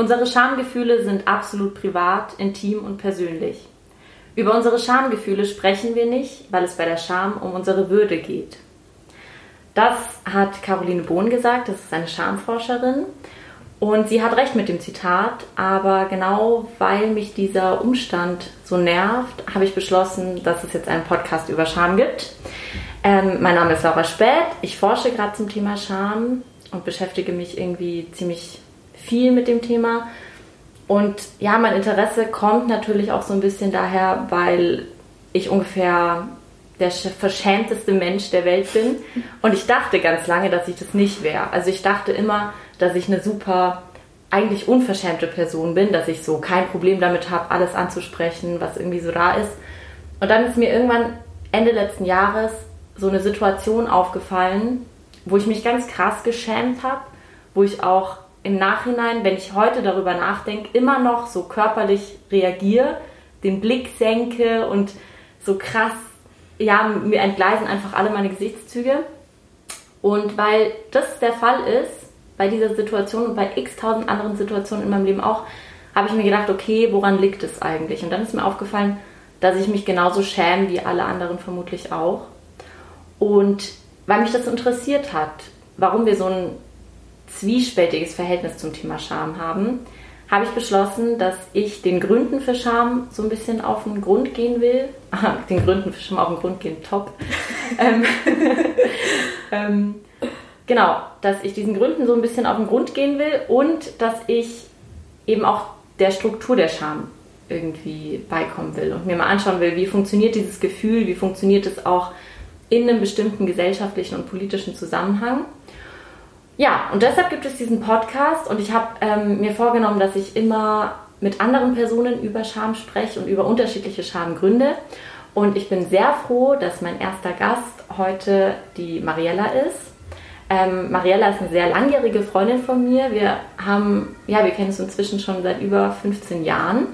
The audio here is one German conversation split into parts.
Unsere Schamgefühle sind absolut privat, intim und persönlich. Über unsere Schamgefühle sprechen wir nicht, weil es bei der Scham um unsere Würde geht. Das hat Caroline Bohn gesagt, das ist eine Schamforscherin. Und sie hat recht mit dem Zitat, aber genau weil mich dieser Umstand so nervt, habe ich beschlossen, dass es jetzt einen Podcast über Scham gibt. Ähm, mein Name ist Laura Späth, ich forsche gerade zum Thema Scham und beschäftige mich irgendwie ziemlich viel mit dem Thema. Und ja, mein Interesse kommt natürlich auch so ein bisschen daher, weil ich ungefähr der verschämteste Mensch der Welt bin. Und ich dachte ganz lange, dass ich das nicht wäre. Also ich dachte immer, dass ich eine super, eigentlich unverschämte Person bin, dass ich so kein Problem damit habe, alles anzusprechen, was irgendwie so da ist. Und dann ist mir irgendwann Ende letzten Jahres so eine Situation aufgefallen, wo ich mich ganz krass geschämt habe, wo ich auch im Nachhinein, wenn ich heute darüber nachdenke, immer noch so körperlich reagiere, den Blick senke und so krass, ja, mir entgleisen einfach alle meine Gesichtszüge. Und weil das der Fall ist, bei dieser Situation und bei x tausend anderen Situationen in meinem Leben auch, habe ich mir gedacht, okay, woran liegt es eigentlich? Und dann ist mir aufgefallen, dass ich mich genauso schäme wie alle anderen vermutlich auch. Und weil mich das interessiert hat, warum wir so ein zwiespältiges Verhältnis zum Thema Scham haben, habe ich beschlossen, dass ich den Gründen für Scham so ein bisschen auf den Grund gehen will. den Gründen für Scham auf den Grund gehen, top. ähm, ähm, genau, dass ich diesen Gründen so ein bisschen auf den Grund gehen will und dass ich eben auch der Struktur der Scham irgendwie beikommen will und mir mal anschauen will, wie funktioniert dieses Gefühl, wie funktioniert es auch in einem bestimmten gesellschaftlichen und politischen Zusammenhang. Ja, und deshalb gibt es diesen Podcast und ich habe ähm, mir vorgenommen, dass ich immer mit anderen Personen über Scham spreche und über unterschiedliche Schamgründe. Und ich bin sehr froh, dass mein erster Gast heute die Mariella ist. Ähm, Mariella ist eine sehr langjährige Freundin von mir. Wir haben, ja, wir kennen uns inzwischen schon seit über 15 Jahren.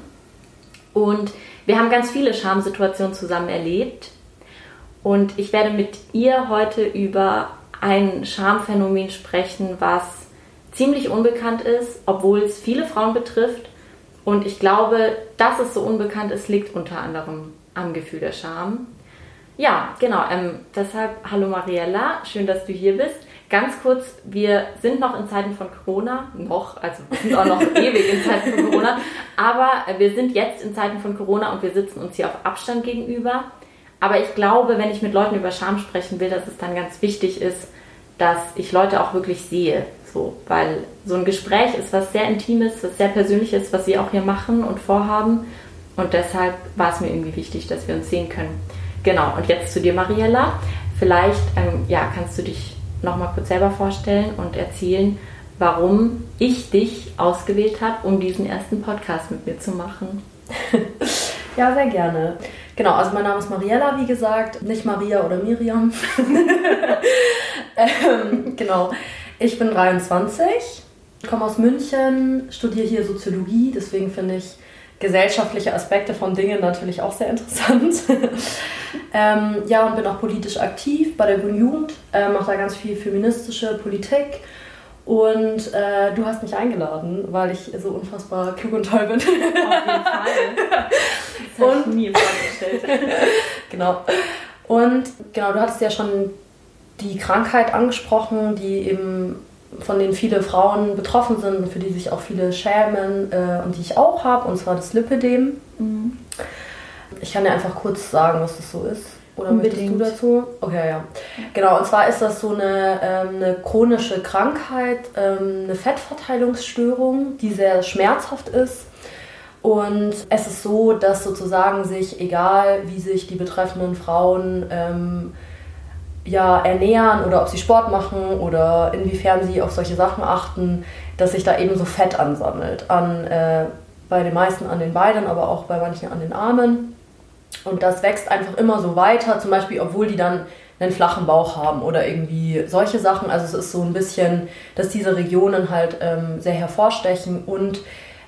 Und wir haben ganz viele Schamsituationen zusammen erlebt. Und ich werde mit ihr heute über ein Schamphänomen sprechen, was ziemlich unbekannt ist, obwohl es viele Frauen betrifft. Und ich glaube, dass es so unbekannt ist, liegt unter anderem am Gefühl der Scham. Ja, genau. Ähm, deshalb, hallo Mariella, schön, dass du hier bist. Ganz kurz, wir sind noch in Zeiten von Corona, noch, also wir sind auch noch ewig in Zeiten von Corona, aber wir sind jetzt in Zeiten von Corona und wir sitzen uns hier auf Abstand gegenüber. Aber ich glaube, wenn ich mit Leuten über Scham sprechen will, dass es dann ganz wichtig ist, dass ich Leute auch wirklich sehe. So, weil so ein Gespräch ist was sehr Intimes, was sehr Persönliches, was sie auch hier machen und vorhaben. Und deshalb war es mir irgendwie wichtig, dass wir uns sehen können. Genau, und jetzt zu dir, Mariella. Vielleicht ähm, ja, kannst du dich nochmal kurz selber vorstellen und erzählen, warum ich dich ausgewählt habe, um diesen ersten Podcast mit mir zu machen. ja, sehr gerne. Genau, also mein Name ist Mariella, wie gesagt, nicht Maria oder Miriam. ähm, genau, ich bin 23, komme aus München, studiere hier Soziologie, deswegen finde ich gesellschaftliche Aspekte von Dingen natürlich auch sehr interessant. ähm, ja, und bin auch politisch aktiv bei der Grünen Jugend, äh, mache da ganz viel feministische Politik und äh, du hast mich eingeladen, weil ich so unfassbar klug und toll bin. Auf jeden Fall. Das und, ich nie vorgestellt. genau. Und genau, du hattest ja schon die Krankheit angesprochen, die eben von denen viele Frauen betroffen sind und für die sich auch viele schämen äh, und die ich auch habe, und zwar das Lipidem. Mhm. Ich kann dir einfach kurz sagen, was das so ist. Oder Unbedingt. möchtest du dazu? Okay, ja. Genau, und zwar ist das so eine, ähm, eine chronische Krankheit, ähm, eine Fettverteilungsstörung, die sehr schmerzhaft ist. Und es ist so, dass sozusagen sich, egal wie sich die betreffenden Frauen ähm, ja, ernähren oder ob sie Sport machen oder inwiefern sie auf solche Sachen achten, dass sich da eben so Fett ansammelt. An, äh, bei den meisten an den Beinen, aber auch bei manchen an den Armen. Und das wächst einfach immer so weiter, zum Beispiel, obwohl die dann einen flachen Bauch haben oder irgendwie solche Sachen. Also es ist so ein bisschen, dass diese Regionen halt ähm, sehr hervorstechen und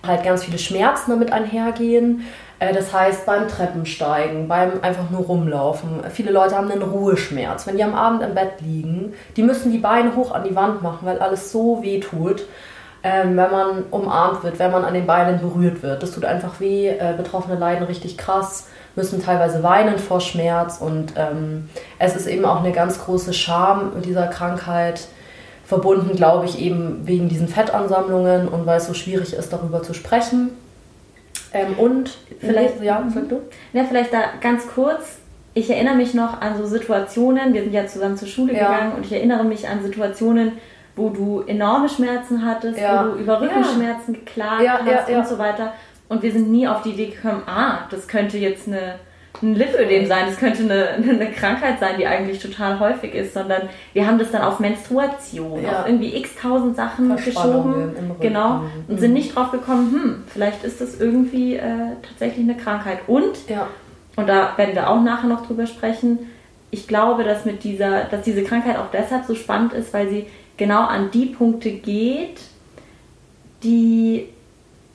halt ganz viele Schmerzen damit einhergehen. Äh, das heißt, beim Treppensteigen, beim einfach nur rumlaufen. Viele Leute haben einen Ruheschmerz. Wenn die am Abend im Bett liegen, die müssen die Beine hoch an die Wand machen, weil alles so weh tut. ähm, wenn man umarmt wird, wenn man an den Beinen berührt wird. Das tut einfach weh. Äh, Betroffene leiden richtig krass, müssen teilweise weinen vor Schmerz und ähm, es ist eben auch eine ganz große Scham mit dieser Krankheit verbunden, glaube ich, eben wegen diesen Fettansammlungen und weil es so schwierig ist, darüber zu sprechen. Ähm, und vielleicht, ja, sag du? Ja, vielleicht da ganz kurz. Ich erinnere mich noch an so Situationen, wir sind ja zusammen zur Schule ja. gegangen und ich erinnere mich an Situationen, wo du enorme Schmerzen hattest, ja. wo du über Rückenschmerzen ja. geklagt hast und so weiter. Und wir sind nie auf die Idee gekommen, ah, das könnte jetzt eine, ein Lipödem sein, das könnte eine, eine Krankheit sein, die eigentlich total häufig ist, sondern wir haben das dann auf Menstruation, ja. auf irgendwie x tausend Sachen geschoben, genau, und mhm. sind nicht drauf gekommen, hm, vielleicht ist das irgendwie äh, tatsächlich eine Krankheit. Und, ja. und da werden wir auch nachher noch drüber sprechen, ich glaube, dass mit dieser, dass diese Krankheit auch deshalb so spannend ist, weil sie genau an die Punkte geht, die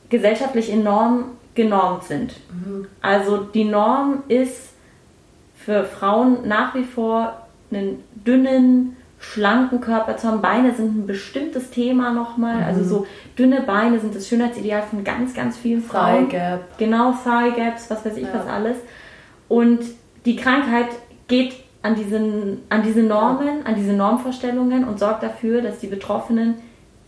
gesellschaftlich enorm genormt sind. Mhm. Also die Norm ist für Frauen nach wie vor einen dünnen, schlanken Körper zu haben. Beine sind ein bestimmtes Thema nochmal. Mhm. Also so dünne Beine sind das Schönheitsideal von ganz, ganz vielen Frauen. Thigh Gap. Genau, Thigh Gaps, was weiß ich ja. was alles. Und die Krankheit geht an, diesen, an diese Normen, an diese Normvorstellungen und sorgt dafür, dass die Betroffenen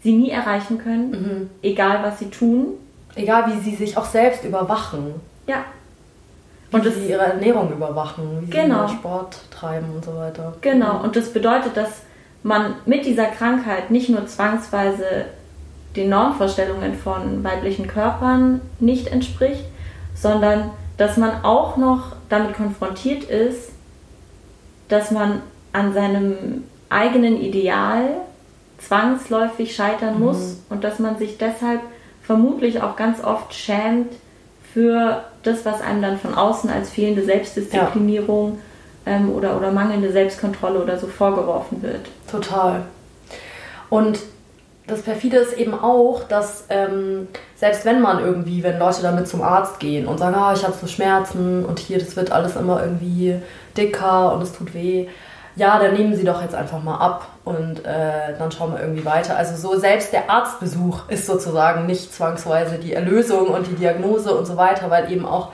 sie nie erreichen können, mhm. egal was sie tun. Egal wie sie sich auch selbst überwachen. Ja. Wie und sie das, ihre Ernährung überwachen, wie genau. sie Sport treiben und so weiter. Genau, und das bedeutet, dass man mit dieser Krankheit nicht nur zwangsweise den Normvorstellungen von weiblichen Körpern nicht entspricht, sondern dass man auch noch damit konfrontiert ist, dass man an seinem eigenen Ideal zwangsläufig scheitern muss mhm. und dass man sich deshalb vermutlich auch ganz oft schämt für das, was einem dann von außen als fehlende Selbstdisziplinierung ja. ähm, oder, oder mangelnde Selbstkontrolle oder so vorgeworfen wird. Total. Und das perfide ist eben auch, dass ähm, selbst wenn man irgendwie, wenn Leute damit zum Arzt gehen und sagen, ah, ich habe so Schmerzen und hier, das wird alles immer irgendwie dicker und es tut weh, ja, dann nehmen Sie doch jetzt einfach mal ab und äh, dann schauen wir irgendwie weiter. Also so selbst der Arztbesuch ist sozusagen nicht zwangsweise die Erlösung und die Diagnose und so weiter, weil eben auch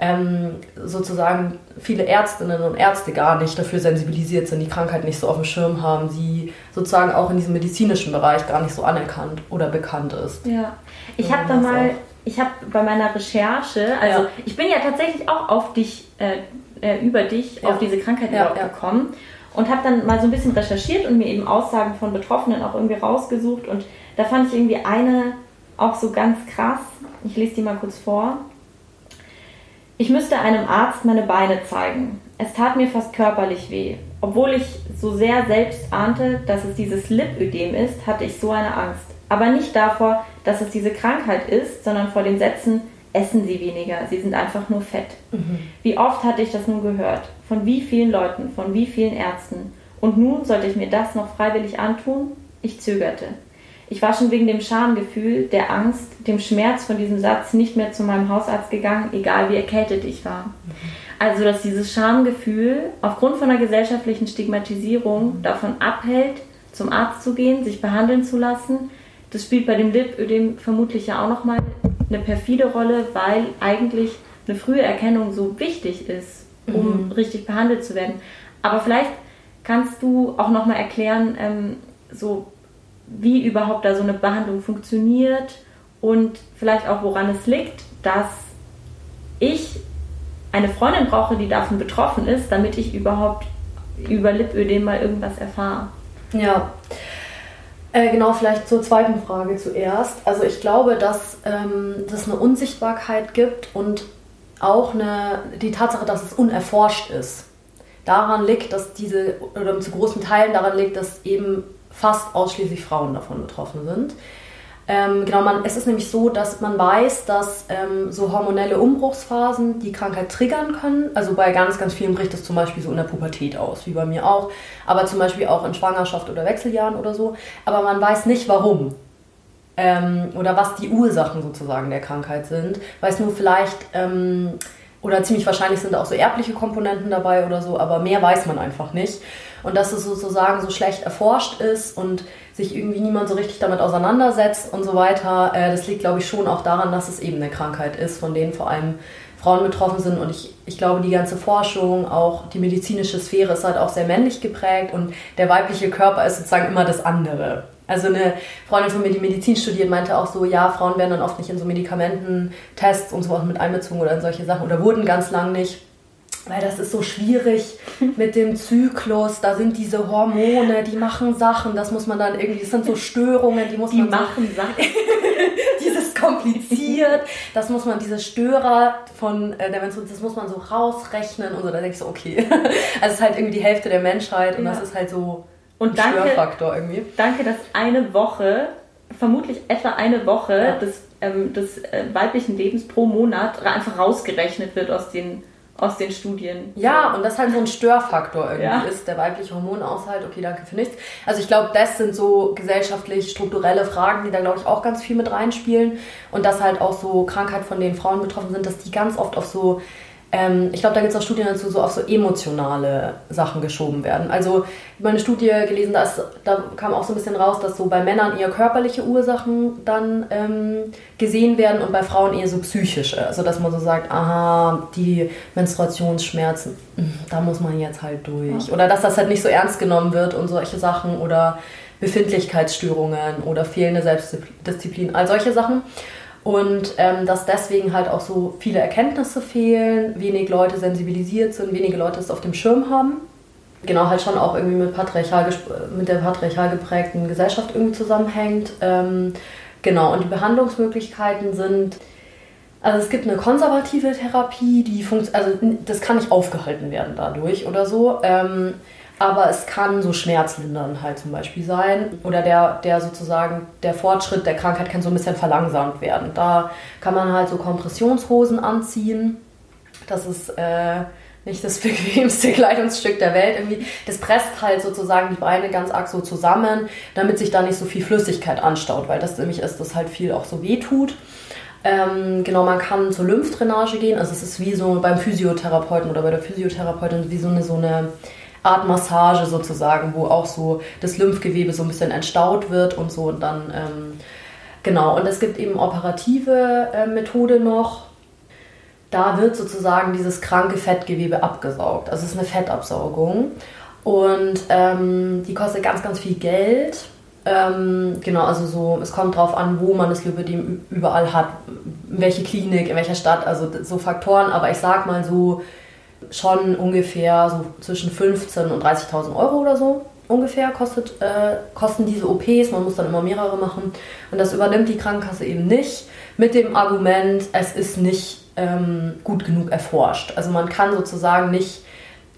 ähm, sozusagen viele Ärztinnen und Ärzte gar nicht dafür sensibilisiert sind, die Krankheit nicht so auf dem Schirm haben, sie sozusagen auch in diesem medizinischen Bereich gar nicht so anerkannt oder bekannt ist. Ja, ich habe da mal, ich habe bei meiner Recherche, also ja. ich bin ja tatsächlich auch auf dich, äh, äh, über dich, ja. auf diese Krankheit ja, überhaupt gekommen und habe dann mal so ein bisschen recherchiert und mir eben Aussagen von Betroffenen auch irgendwie rausgesucht und da fand ich irgendwie eine auch so ganz krass. Ich lese die mal kurz vor. Ich müsste einem Arzt meine Beine zeigen. Es tat mir fast körperlich weh. Obwohl ich so sehr selbst ahnte, dass es dieses Lipödem ist, hatte ich so eine Angst. Aber nicht davor, dass es diese Krankheit ist, sondern vor den Sätzen, essen Sie weniger, Sie sind einfach nur fett. Mhm. Wie oft hatte ich das nun gehört? Von wie vielen Leuten, von wie vielen Ärzten? Und nun sollte ich mir das noch freiwillig antun? Ich zögerte. Ich war schon wegen dem Schamgefühl, der Angst, dem Schmerz von diesem Satz nicht mehr zu meinem Hausarzt gegangen, egal wie erkältet ich war. Also, dass dieses Schamgefühl aufgrund von einer gesellschaftlichen Stigmatisierung davon abhält, zum Arzt zu gehen, sich behandeln zu lassen, das spielt bei dem Lipödem vermutlich ja auch nochmal eine perfide Rolle, weil eigentlich eine frühe Erkennung so wichtig ist, um mhm. richtig behandelt zu werden. Aber vielleicht kannst du auch nochmal erklären, ähm, so wie überhaupt da so eine Behandlung funktioniert und vielleicht auch woran es liegt, dass ich eine Freundin brauche, die davon betroffen ist, damit ich überhaupt über Lipödem mal irgendwas erfahre. Ja. Äh, genau, vielleicht zur zweiten Frage zuerst. Also ich glaube, dass ähm, es eine Unsichtbarkeit gibt und auch eine, die Tatsache, dass es unerforscht ist. Daran liegt, dass diese, oder zu großen Teilen daran liegt, dass eben fast ausschließlich Frauen davon betroffen sind. Ähm, genau, man, es ist nämlich so, dass man weiß, dass ähm, so hormonelle Umbruchsphasen die Krankheit triggern können. Also bei ganz, ganz vielen bricht es zum Beispiel so in der Pubertät aus, wie bei mir auch. Aber zum Beispiel auch in Schwangerschaft oder Wechseljahren oder so. Aber man weiß nicht warum. Ähm, oder was die Ursachen sozusagen der Krankheit sind. Weiß nur vielleicht, ähm, oder ziemlich wahrscheinlich sind da auch so erbliche Komponenten dabei oder so, aber mehr weiß man einfach nicht. Und dass es sozusagen so schlecht erforscht ist und sich irgendwie niemand so richtig damit auseinandersetzt und so weiter. Äh, das liegt, glaube ich, schon auch daran, dass es eben eine Krankheit ist, von denen vor allem Frauen betroffen sind. Und ich, ich glaube, die ganze Forschung, auch die medizinische Sphäre ist halt auch sehr männlich geprägt und der weibliche Körper ist sozusagen immer das andere. Also eine Freundin von mir, die Medizin studiert, meinte auch so, ja, Frauen werden dann oft nicht in so Medikamententests und so mit einbezogen oder in solche Sachen oder wurden ganz lang nicht weil das ist so schwierig mit dem Zyklus. Da sind diese Hormone, die machen Sachen. Das muss man dann irgendwie, das sind so Störungen, die muss die man. Die machen so, Sachen. dieses kompliziert. Das muss man, diese Störer von äh, der Menstruation, das muss man so rausrechnen und so. Da denke ich so, okay. Also es ist halt irgendwie die Hälfte der Menschheit und ja. das ist halt so und ein danke, Störfaktor irgendwie. Danke, dass eine Woche, vermutlich etwa eine Woche ja. des, ähm, des äh, weiblichen Lebens pro Monat einfach rausgerechnet wird aus den aus den Studien. Ja, und das halt so ein Störfaktor irgendwie ja. ist, der weibliche Hormonaushalt. Okay, danke für nichts. Also ich glaube, das sind so gesellschaftlich strukturelle Fragen, die da, glaube ich, auch ganz viel mit reinspielen. Und dass halt auch so Krankheiten, von denen Frauen betroffen sind, dass die ganz oft auf so ähm, ich glaube, da gibt es auch Studien dazu, so auf so emotionale Sachen geschoben werden. Also, ich habe eine Studie gelesen, da, ist, da kam auch so ein bisschen raus, dass so bei Männern eher körperliche Ursachen dann ähm, gesehen werden und bei Frauen eher so psychische. Also, dass man so sagt, aha, die Menstruationsschmerzen, hm, da muss man jetzt halt durch. Oder dass das halt nicht so ernst genommen wird und solche Sachen oder Befindlichkeitsstörungen oder fehlende Selbstdisziplin, all solche Sachen. Und ähm, dass deswegen halt auch so viele Erkenntnisse fehlen, wenig Leute sensibilisiert sind, wenige Leute es auf dem Schirm haben. Genau, halt schon auch irgendwie mit, patriarchal, mit der patriarchal geprägten Gesellschaft irgendwie zusammenhängt. Ähm, genau, und die Behandlungsmöglichkeiten sind, also es gibt eine konservative Therapie, die funktioniert, also das kann nicht aufgehalten werden dadurch oder so. Ähm, aber es kann so schmerzlindernd halt zum Beispiel sein. Oder der, der sozusagen, der Fortschritt der Krankheit kann so ein bisschen verlangsamt werden. Da kann man halt so Kompressionshosen anziehen. Das ist äh, nicht das bequemste Kleidungsstück der Welt. Irgendwie, das presst halt sozusagen die Beine ganz arg so zusammen, damit sich da nicht so viel Flüssigkeit anstaut, weil das nämlich ist, dass halt viel auch so weh tut. Ähm, genau, man kann zur Lymphdrainage gehen. Also es ist wie so beim Physiotherapeuten oder bei der Physiotherapeutin wie so eine, so eine Art Massage sozusagen, wo auch so das Lymphgewebe so ein bisschen entstaut wird und so und dann ähm, genau. Und es gibt eben operative äh, Methode noch. Da wird sozusagen dieses kranke Fettgewebe abgesaugt. Also es ist eine Fettabsaugung und ähm, die kostet ganz, ganz viel Geld. Ähm, genau, also so, es kommt drauf an, wo man das Lipödem überall hat, welche Klinik, in welcher Stadt, also so Faktoren, aber ich sag mal so, schon ungefähr so zwischen 15.000 und 30.000 Euro oder so ungefähr kostet, äh, kosten diese OPs. Man muss dann immer mehrere machen. Und das übernimmt die Krankenkasse eben nicht mit dem Argument, es ist nicht ähm, gut genug erforscht. Also man kann sozusagen nicht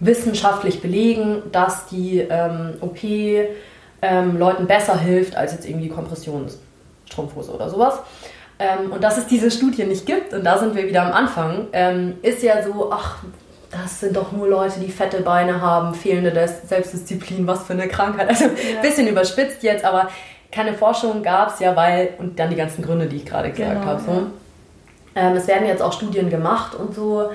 wissenschaftlich belegen, dass die ähm, OP ähm, Leuten besser hilft als jetzt irgendwie Kompressionsstrumpfhose oder sowas. Ähm, und dass es diese Studie nicht gibt, und da sind wir wieder am Anfang, ähm, ist ja so, ach, das sind doch nur Leute, die fette Beine haben, fehlende Selbstdisziplin, was für eine Krankheit. Also ein ja. bisschen überspitzt jetzt, aber keine Forschung gab es ja, weil, und dann die ganzen Gründe, die ich gerade gesagt genau, habe. So. Ja. Ähm, es werden jetzt auch Studien gemacht und so,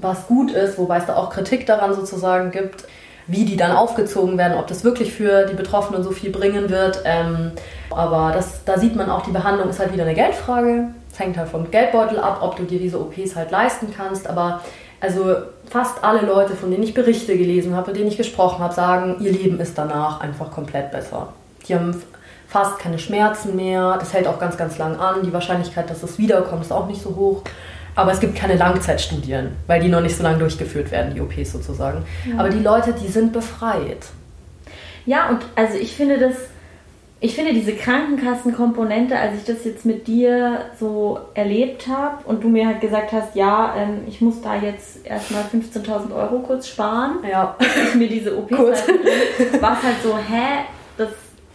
was gut ist, wobei es da auch Kritik daran sozusagen gibt, wie die dann aufgezogen werden, ob das wirklich für die Betroffenen so viel bringen wird. Ähm, aber das, da sieht man auch, die Behandlung ist halt wieder eine Geldfrage. Es hängt halt vom Geldbeutel ab, ob du dir diese OPs halt leisten kannst. Aber also fast alle Leute, von denen ich Berichte gelesen habe, mit denen ich gesprochen habe, sagen, ihr Leben ist danach einfach komplett besser. Die haben fast keine Schmerzen mehr, das hält auch ganz, ganz lang an. Die Wahrscheinlichkeit, dass es wiederkommt, ist auch nicht so hoch. Aber es gibt keine Langzeitstudien, weil die noch nicht so lange durchgeführt werden, die OPs sozusagen. Ja. Aber die Leute, die sind befreit. Ja, und also ich finde das ich finde diese Krankenkassenkomponente, als ich das jetzt mit dir so erlebt habe und du mir halt gesagt hast, ja, ähm, ich muss da jetzt erstmal 15.000 Euro kurz sparen, ja. ich mir diese OPs halt, war es halt so, hä, das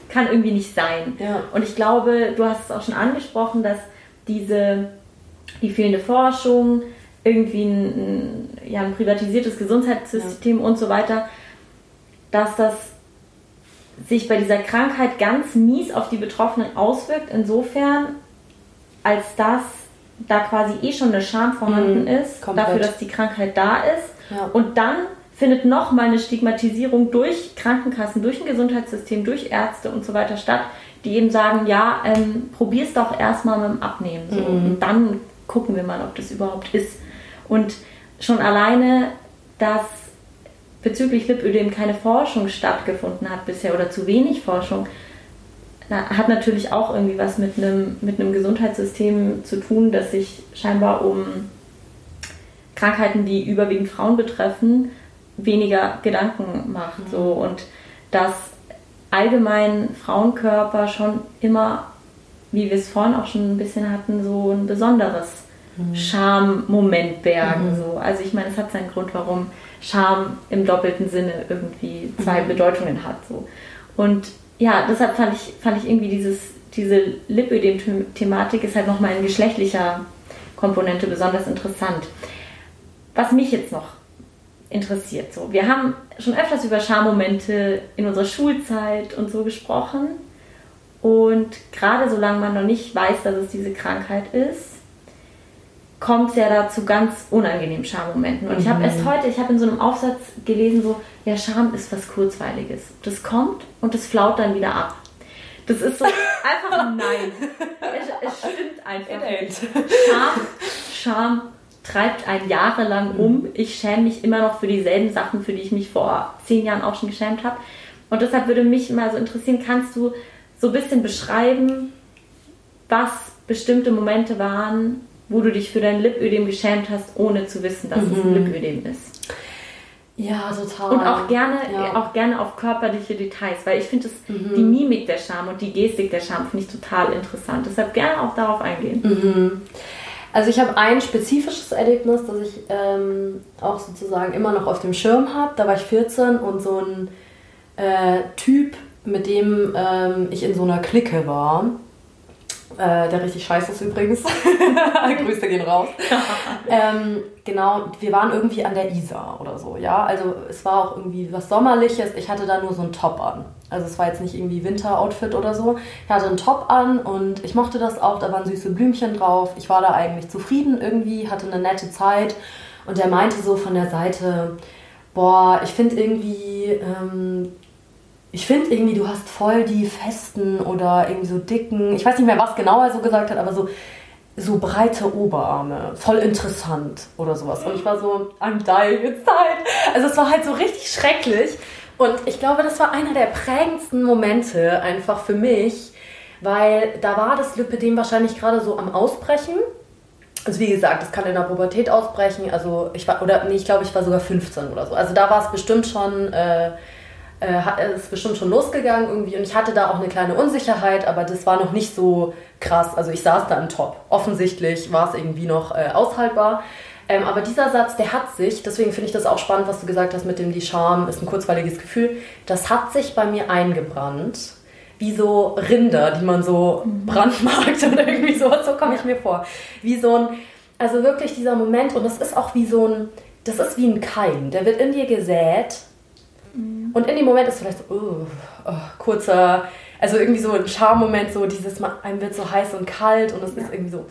kann irgendwie nicht sein. Ja. Und ich glaube, du hast es auch schon angesprochen, dass diese, die fehlende Forschung, irgendwie ein, ja, ein privatisiertes Gesundheitssystem ja. und so weiter, dass das sich bei dieser Krankheit ganz mies auf die Betroffenen auswirkt, insofern, als dass da quasi eh schon eine Scham vorhanden mhm, ist, komplett. dafür, dass die Krankheit da ist. Ja. Und dann findet nochmal eine Stigmatisierung durch Krankenkassen, durch ein Gesundheitssystem, durch Ärzte und so weiter statt, die eben sagen, ja, ähm, probier's doch erstmal mit dem Abnehmen. So. Mhm. Und dann gucken wir mal, ob das überhaupt ist. Und schon alleine, dass bezüglich Lipödem keine Forschung stattgefunden hat bisher oder zu wenig Forschung, hat natürlich auch irgendwie was mit einem, mit einem Gesundheitssystem zu tun, das sich scheinbar um Krankheiten, die überwiegend Frauen betreffen, weniger Gedanken macht. Mhm. So. Und dass allgemein Frauenkörper schon immer, wie wir es vorhin auch schon ein bisschen hatten, so ein besonderes mhm. Charme-Moment bergen. Mhm. So. Also ich meine, es hat seinen Grund, warum Charme im doppelten Sinne irgendwie zwei mhm. Bedeutungen hat. So. Und ja, deshalb fand ich, fand ich irgendwie dieses, diese Lipödem-Thematik ist halt nochmal in geschlechtlicher Komponente besonders interessant. Was mich jetzt noch interessiert, so, wir haben schon öfters über Schammomente in unserer Schulzeit und so gesprochen. Und gerade solange man noch nicht weiß, dass es diese Krankheit ist, kommt es ja da zu ganz unangenehmen Schammomenten. Und mhm. ich habe erst heute, ich habe in so einem Aufsatz gelesen, so, ja, Scham ist was Kurzweiliges. Das kommt und das flaut dann wieder ab. Das ist so einfach ein Nein. Es, es stimmt einfach nicht. Scham, Scham treibt einen jahrelang mhm. um. Ich schäme mich immer noch für dieselben Sachen, für die ich mich vor zehn Jahren auch schon geschämt habe. Und deshalb würde mich mal so interessieren, kannst du so ein bisschen beschreiben, was bestimmte Momente waren, wo du dich für dein Lipödem geschämt hast, ohne zu wissen, dass mhm. es ein. Lipödem ist. Ja, total. Und auch gerne, ja. auch gerne auf körperliche Details, weil ich finde mhm. die Mimik der Scham und die Gestik der Scham finde ich total interessant. Deshalb gerne auch darauf eingehen. Mhm. Also ich habe ein spezifisches Erlebnis, das ich ähm, auch sozusagen immer noch auf dem Schirm habe. Da war ich 14 und so ein äh, Typ, mit dem ähm, ich in so einer Clique war, äh, der richtig scheiße ist übrigens. Grüße gehen raus. ähm, genau, wir waren irgendwie an der Isar oder so, ja. Also es war auch irgendwie was Sommerliches. Ich hatte da nur so einen Top an. Also es war jetzt nicht irgendwie Winteroutfit oder so. Ich hatte einen Top an und ich mochte das auch. Da waren süße Blümchen drauf. Ich war da eigentlich zufrieden irgendwie, hatte eine nette Zeit. Und der meinte so von der Seite, boah, ich finde irgendwie, ähm, ich finde irgendwie, du hast voll die festen oder irgendwie so dicken, ich weiß nicht mehr, was genau er so gesagt hat, aber so, so breite Oberarme, voll interessant oder sowas. Und ich war so, I'm dying inside. Also es war halt so richtig schrecklich. Und ich glaube, das war einer der prägendsten Momente einfach für mich, weil da war das Lipidem wahrscheinlich gerade so am Ausbrechen. Also wie gesagt, es kann in der Pubertät ausbrechen. Also ich war, oder nee, ich glaube, ich war sogar 15 oder so. Also da war es bestimmt schon... Äh, äh, ist bestimmt schon losgegangen irgendwie und ich hatte da auch eine kleine Unsicherheit, aber das war noch nicht so krass. Also ich saß da im Top. Offensichtlich war es irgendwie noch äh, aushaltbar. Ähm, aber dieser Satz, der hat sich, deswegen finde ich das auch spannend, was du gesagt hast mit dem, die Scham ist ein kurzweiliges Gefühl, das hat sich bei mir eingebrannt. Wie so Rinder, die man so mhm. brandmarkt oder irgendwie sowas, so komme ich mir vor. Wie so ein, also wirklich dieser Moment und das ist auch wie so ein, das ist wie ein Keim, der wird in dir gesät und in dem Moment ist vielleicht so, oh, oh, kurzer, also irgendwie so ein Charmoment, so dieses, einem wird so heiß und kalt und es ja. ist irgendwie so,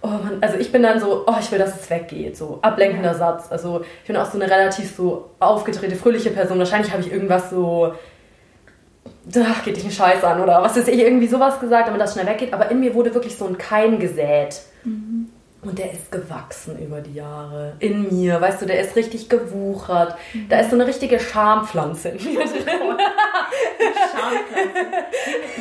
oh man, also ich bin dann so, oh, ich will, dass es weggeht, so ablenkender ja. Satz. Also ich bin auch so eine relativ so aufgedrehte, fröhliche Person. Wahrscheinlich habe ich irgendwas so, da geht dich ein Scheiß an oder was ist ich irgendwie sowas gesagt, damit das schnell weggeht. Aber in mir wurde wirklich so ein Keim gesät. Mhm. Und der ist gewachsen über die Jahre. In mir, weißt du, der ist richtig gewuchert. Mhm. Da ist so eine richtige Schampflanze in mir drin. Schampflanze.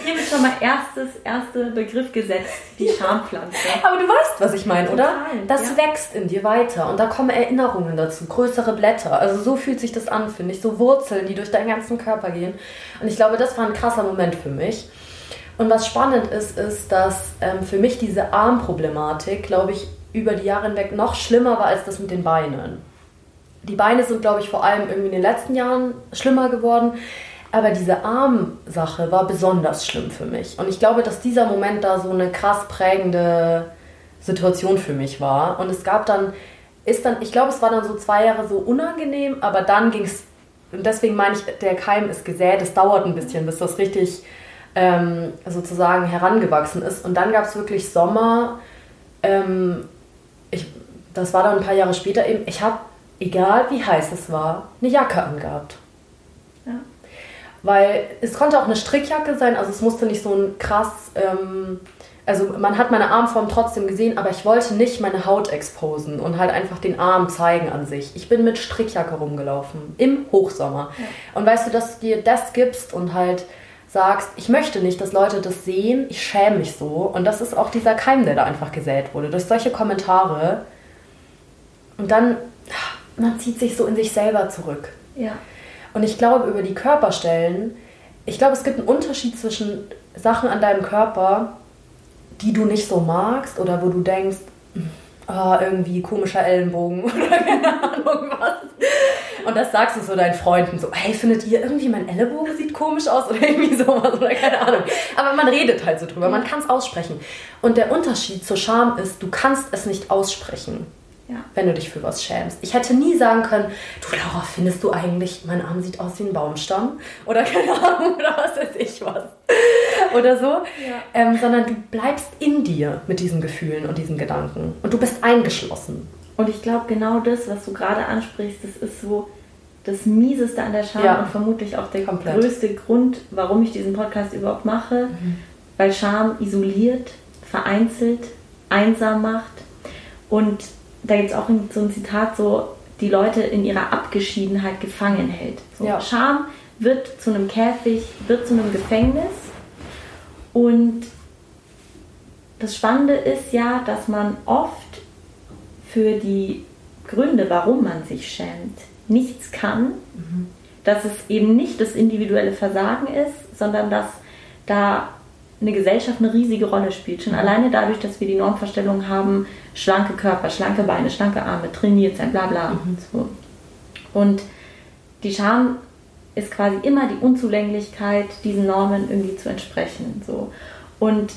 Hier ist schon mal erstes, erster Begriff gesetzt, die Schampflanze. Aber du weißt, was ich meine, oder? Das ja. wächst in dir weiter und da kommen Erinnerungen dazu, größere Blätter. Also so fühlt sich das an, finde ich. So Wurzeln, die durch deinen ganzen Körper gehen. Und ich glaube, das war ein krasser Moment für mich. Und was spannend ist, ist, dass ähm, für mich diese Armproblematik, glaube ich, über die Jahre hinweg noch schlimmer war als das mit den Beinen. Die Beine sind, glaube ich, vor allem irgendwie in den letzten Jahren schlimmer geworden. Aber diese Armsache war besonders schlimm für mich. Und ich glaube, dass dieser Moment da so eine krass prägende Situation für mich war. Und es gab dann, ist dann, ich glaube, es war dann so zwei Jahre so unangenehm, aber dann ging es, und deswegen meine ich, der Keim ist gesät, es dauert ein bisschen, bis das richtig ähm, sozusagen herangewachsen ist. Und dann gab es wirklich Sommer, ähm, ich, das war dann ein paar Jahre später eben, ich habe egal wie heiß es war, eine Jacke angehabt. Ja. Weil es konnte auch eine Strickjacke sein, also es musste nicht so ein krass, ähm, also man hat meine Armform trotzdem gesehen, aber ich wollte nicht meine Haut exposen und halt einfach den Arm zeigen an sich. Ich bin mit Strickjacke rumgelaufen im Hochsommer. Ja. Und weißt du, dass du dir das gibst und halt sagst, ich möchte nicht, dass Leute das sehen, ich schäme mich so. Und das ist auch dieser Keim, der da einfach gesät wurde, durch solche Kommentare. Und dann, man zieht sich so in sich selber zurück. Ja. Und ich glaube, über die Körperstellen, ich glaube, es gibt einen Unterschied zwischen Sachen an deinem Körper, die du nicht so magst oder wo du denkst, ah, irgendwie komischer Ellenbogen oder keine Ahnung was. Und das sagst du so deinen Freunden so, hey, findet ihr irgendwie mein Ellenbogen sieht komisch aus oder irgendwie sowas oder keine Ahnung. Aber man redet halt so drüber, man kann es aussprechen. Und der Unterschied zur Scham ist, du kannst es nicht aussprechen. Ja. Wenn du dich für was schämst. Ich hätte nie sagen können, du Laura, findest du eigentlich, mein Arm sieht aus wie ein Baumstamm? Oder keine Ahnung, oder was weiß ich was. Oder so. Ja. Ähm, sondern du bleibst in dir mit diesen Gefühlen und diesen Gedanken. Und du bist eingeschlossen. Und ich glaube, genau das, was du gerade ansprichst, das ist so das Mieseste an der Scham Ja. und vermutlich auch der Komplett. größte Grund, warum ich diesen Podcast überhaupt mache. Weil Scham isoliert, vereinzelt, einsam macht. Und da gibt es auch so ein Zitat, so die Leute in ihrer Abgeschiedenheit gefangen hält. So, Ja. Scham wird zu einem Käfig, wird zu einem Gefängnis. Und das Spannende ist ja, dass man oft für die Gründe, warum man sich schämt, nichts kann. Dass es eben nicht das individuelle Versagen ist, sondern dass da eine Gesellschaft eine riesige Rolle spielt. Schon alleine dadurch, dass wir die Normvorstellung haben, schlanke Körper, schlanke Beine, schlanke Arme, trainiert sein, bla bla. So. Und die Scham ist quasi immer die Unzulänglichkeit, diesen Normen irgendwie zu entsprechen. So. Und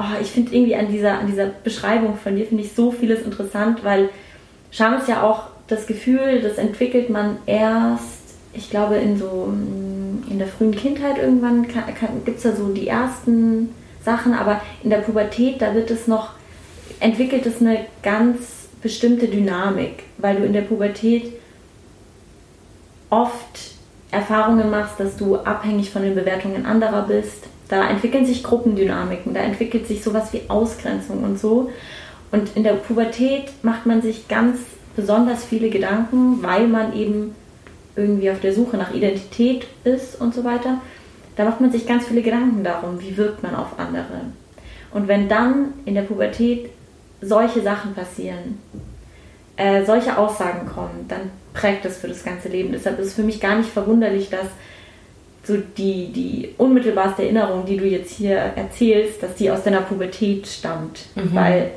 oh, ich finde irgendwie an dieser, an dieser Beschreibung von dir finde ich so vieles interessant, weil Scham ist ja auch das Gefühl, das entwickelt man erst, ich glaube, in so mm, in der frühen Kindheit irgendwann gibt es da so die ersten Sachen, aber in der Pubertät, da wird es noch, entwickelt es eine ganz bestimmte Dynamik, weil du in der Pubertät oft Erfahrungen machst, dass du abhängig von den Bewertungen anderer bist. Da entwickeln sich Gruppendynamiken, da entwickelt sich sowas wie Ausgrenzung und so. Und in der Pubertät macht man sich ganz besonders viele Gedanken, weil man eben irgendwie auf der Suche nach Identität ist und so weiter. Da macht man sich ganz viele Gedanken darum, wie wirkt man auf andere. Und wenn dann in der Pubertät solche Sachen passieren, äh, solche Aussagen kommen, dann prägt das für das ganze Leben. Deshalb ist es für mich gar nicht verwunderlich, dass so die, die unmittelbarste Erinnerung, die du jetzt hier erzählst, dass die aus deiner Pubertät stammt. Mhm. Weil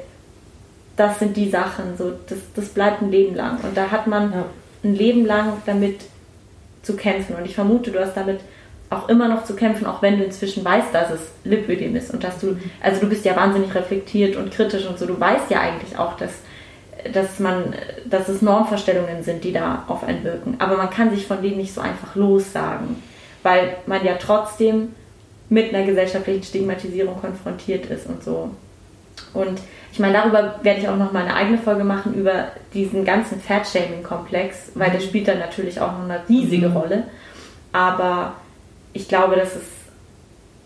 das sind die Sachen, so, das, das bleibt ein Leben lang. Und da hat man Ja. ein Leben lang damit zu kämpfen. Und ich vermute, du hast damit auch immer noch zu kämpfen, auch wenn du inzwischen weißt, dass es Lipödem ist und dass du, also du bist ja wahnsinnig reflektiert und kritisch und so, du weißt ja eigentlich auch, dass, dass man, dass es Normvorstellungen sind, die da auf einen wirken. Aber man kann sich von denen nicht so einfach lossagen, weil man ja trotzdem mit einer gesellschaftlichen Stigmatisierung konfrontiert ist und so. Und ich meine, darüber werde ich auch noch mal eine eigene Folge machen, über diesen ganzen Fat-Shaming-Komplex, weil der spielt dann natürlich auch noch eine riesige Mhm. Rolle. Aber ich glaube, dass es,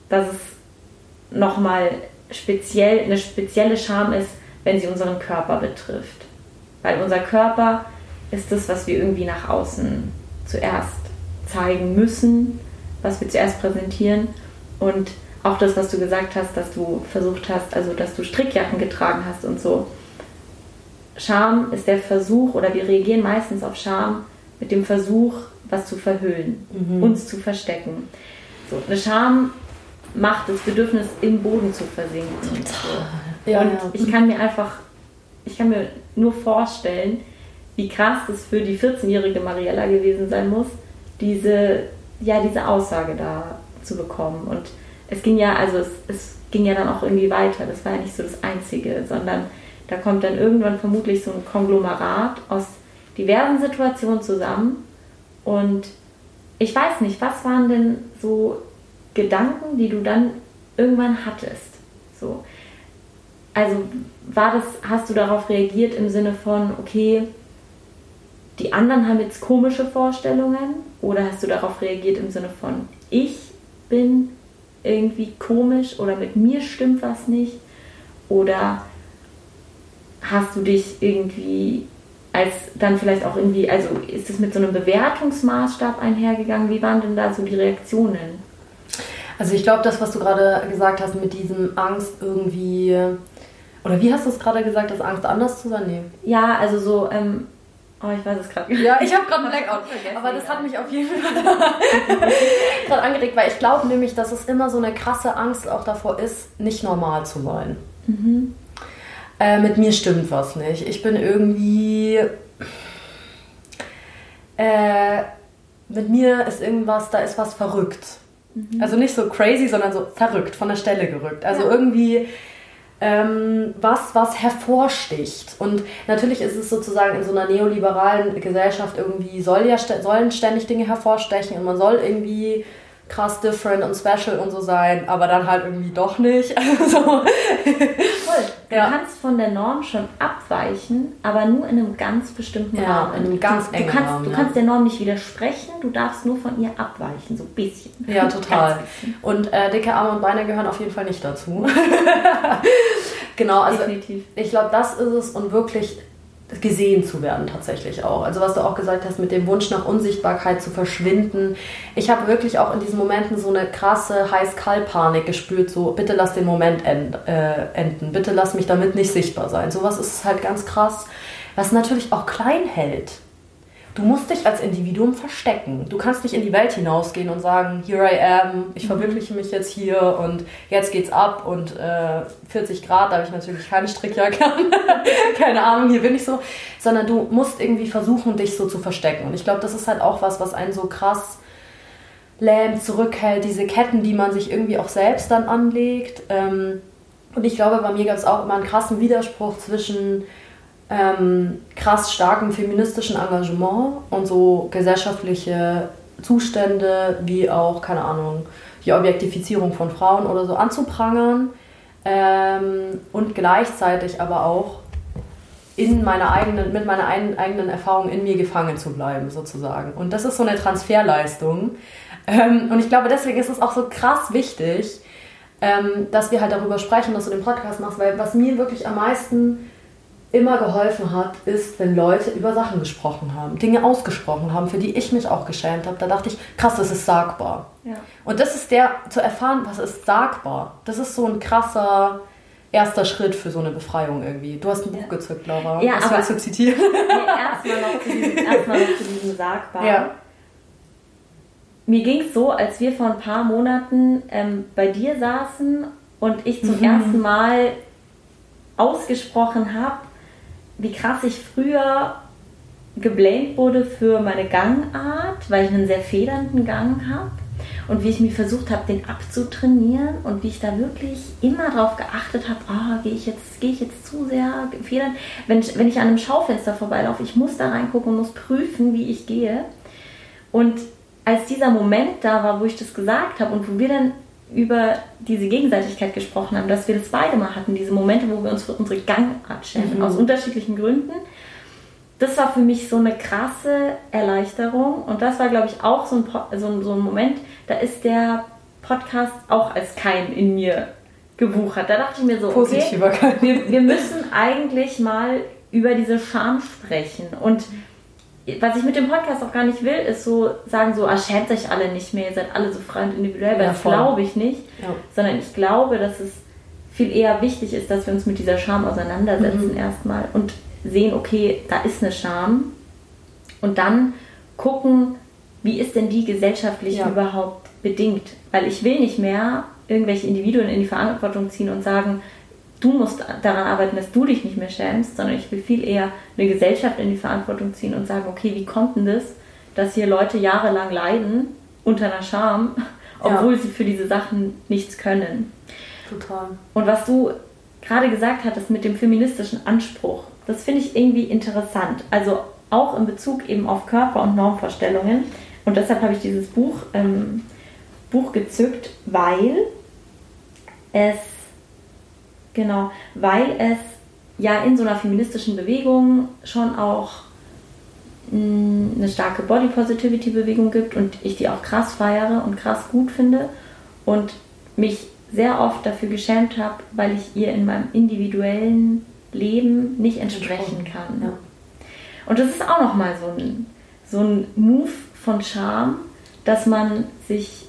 dass es nochmal speziell, eine spezielle Scham ist, wenn sie unseren Körper betrifft. Weil unser Körper ist das, was wir irgendwie nach außen zuerst zeigen müssen, was wir zuerst präsentieren. Und auch das, was du gesagt hast, dass du versucht hast, also dass du Strickjacken getragen hast und so. Scham ist der Versuch, oder wir reagieren meistens auf Scham mit dem Versuch, was zu verhüllen, Mhm. uns zu verstecken. So, eine Scham macht das Bedürfnis, im Boden zu versinken. So. Ja, und ja. ich kann mir einfach, ich kann mir nur vorstellen, wie krass das für die 14-jährige Mariella gewesen sein muss, diese, ja, diese Aussage da zu bekommen. Und es ging ja, also es, es ging ja dann auch irgendwie weiter. Das war ja nicht so das Einzige, sondern da kommt dann irgendwann vermutlich so ein Konglomerat aus diversen Situationen zusammen. Und ich weiß nicht, was waren denn so Gedanken, die du dann irgendwann hattest? So. Also war das, hast du darauf reagiert im Sinne von, okay, die anderen haben jetzt komische Vorstellungen oder hast du darauf reagiert im Sinne von, ich bin irgendwie komisch oder mit mir stimmt was nicht oder hast du dich irgendwie als dann vielleicht auch irgendwie, also ist es mit so einem Bewertungsmaßstab einhergegangen? Wie waren denn da so die Reaktionen? Also ich glaube, das, was du gerade gesagt hast mit diesem Angst irgendwie, oder wie hast du es gerade gesagt, das Angst anders zu sein? Nee. Ja, also so, ähm, oh, ich weiß es gerade. Ja, ich habe gerade einen Blackout. Aber das hat mich auf jeden Fall gerade angeregt, weil ich glaube nämlich, dass es immer so eine krasse Angst auch davor ist, nicht normal zu sein. Mhm. Äh, mit mir stimmt was nicht. Ich bin irgendwie. Äh, mit mir ist irgendwas, da ist was verrückt. Mhm. Also nicht so crazy, sondern so verrückt, von der Stelle gerückt. Also ja. irgendwie ähm, was, was hervorsticht. Und natürlich ist es sozusagen in so einer neoliberalen Gesellschaft irgendwie, soll ja, sollen ständig Dinge hervorstechen und man soll irgendwie krass different und special und so sein, aber dann halt irgendwie doch nicht. Also, Voll. Du ja. kannst von der Norm schon abweichen, aber nur in einem ganz bestimmten ja, Rahmen. In einem ganz du, du kannst, Rahmen, du kannst der Norm nicht widersprechen, du darfst nur von ihr abweichen, so ein bisschen. Ja, total. Und äh, dicke Arme und Beine gehören auf jeden Fall nicht dazu. genau, also Definitiv. ich glaube, das ist es und wirklich gesehen zu werden tatsächlich auch. Also was du auch gesagt hast mit dem Wunsch nach Unsichtbarkeit zu verschwinden. Ich habe wirklich auch in diesen Momenten so eine krasse Heiß-Kalt-Panik gespürt, so bitte lass den Moment end, äh, enden, bitte lass mich damit nicht sichtbar sein. Sowas ist halt ganz krass, was natürlich auch klein hält. Du musst dich als Individuum verstecken. Du kannst nicht in die Welt hinausgehen und sagen, here I am, ich mhm. verwirkliche mich jetzt hier und jetzt geht's ab und äh, 40 Grad, da habe ich natürlich keine Strickjacke an. keine Ahnung, hier bin ich so. Sondern du musst irgendwie versuchen, dich so zu verstecken. Und ich glaube, das ist halt auch was, was einen so krass lähmt, zurückhält, diese Ketten, die man sich irgendwie auch selbst dann anlegt. Ähm, und ich glaube, bei mir gab es auch immer einen krassen Widerspruch zwischen ähm, krass starkem feministischen Engagement und so gesellschaftliche Zustände wie auch, keine Ahnung, die Objektifizierung von Frauen oder so anzuprangern ähm, und gleichzeitig aber auch in meiner eigenen, mit meiner eigenen Erfahrung in mir gefangen zu bleiben, sozusagen. Und das ist so eine Transferleistung. Ähm, und ich glaube, deswegen ist es auch so krass wichtig, ähm, dass wir halt darüber sprechen, dass du den Podcast machst, weil was mir wirklich am meisten immer geholfen hat, ist, wenn Leute über Sachen gesprochen haben, Dinge ausgesprochen haben, für die ich mich auch geschämt habe. Da dachte ich, krass, das ist sagbar. Ja. Und das ist der, zu erfahren, was ist sagbar. Das ist so ein krasser erster Schritt für so eine Befreiung irgendwie. Du hast ein Buch ja. gezückt, Laura. Ja, was aber willst du zitieren? Nee, erstmal noch, zu diesem, erst noch zu diesem Sagbar. Ja. Mir ging es so, als wir vor ein paar Monaten ähm, bei dir saßen und ich zum mhm. ersten Mal ausgesprochen habe, wie krass ich früher geblamed wurde für meine Gangart, weil ich einen sehr federnden Gang habe und wie ich mir versucht habe, den abzutrainieren und wie ich da wirklich immer darauf geachtet habe, oh, gehe ich jetzt, ich jetzt zu sehr federn. Wenn, wenn ich an einem Schaufenster vorbeilaufe, ich muss da reingucken und muss prüfen, wie ich gehe. Und als dieser Moment da war, wo ich das gesagt habe und wo wir dann über diese Gegenseitigkeit gesprochen haben, dass wir das beide mal hatten, diese Momente, wo wir uns für unsere Gangart schämen, mhm. aus unterschiedlichen Gründen. Das war für mich so eine krasse Erleichterung und das war, glaube ich, auch so ein, so, ein, so ein Moment, da ist der Podcast auch als Keim in mir gewuchert. Da dachte ich mir so, okay, wir, wir müssen eigentlich mal über diese Scham sprechen und was ich mit dem Podcast auch gar nicht will, ist so sagen, so, ah, schämt euch alle nicht mehr, ihr seid alle so frei und individuell, weil ja, das glaube ich nicht. Ja. Sondern ich glaube, dass es viel eher wichtig ist, dass wir uns mit dieser Scham auseinandersetzen mhm. erstmal und sehen, okay, da ist eine Scham. Und dann gucken, wie ist denn die gesellschaftlich ja. überhaupt bedingt? Weil ich will nicht mehr irgendwelche Individuen in die Verantwortung ziehen und sagen, du musst daran arbeiten, dass du dich nicht mehr schämst, sondern ich will viel eher eine Gesellschaft in die Verantwortung ziehen und sagen, okay, wie kommt denn das, dass hier Leute jahrelang leiden unter einer Scham, obwohl ja. sie für diese Sachen nichts können. Total. Und was du gerade gesagt hattest mit dem feministischen Anspruch, das finde ich irgendwie interessant. Also auch in Bezug eben auf Körper- und Normvorstellungen. Und deshalb habe ich dieses Buch, ähm, Buch gezückt, weil es Genau, weil es ja in so einer feministischen Bewegung schon auch mh, eine starke Body Positivity Bewegung gibt und ich die auch krass feiere und krass gut finde und mich sehr oft dafür geschämt habe, weil ich ihr in meinem individuellen Leben nicht entsprechen kann. Ja. Und das ist auch nochmal so ein, so ein Move von Charme, dass man sich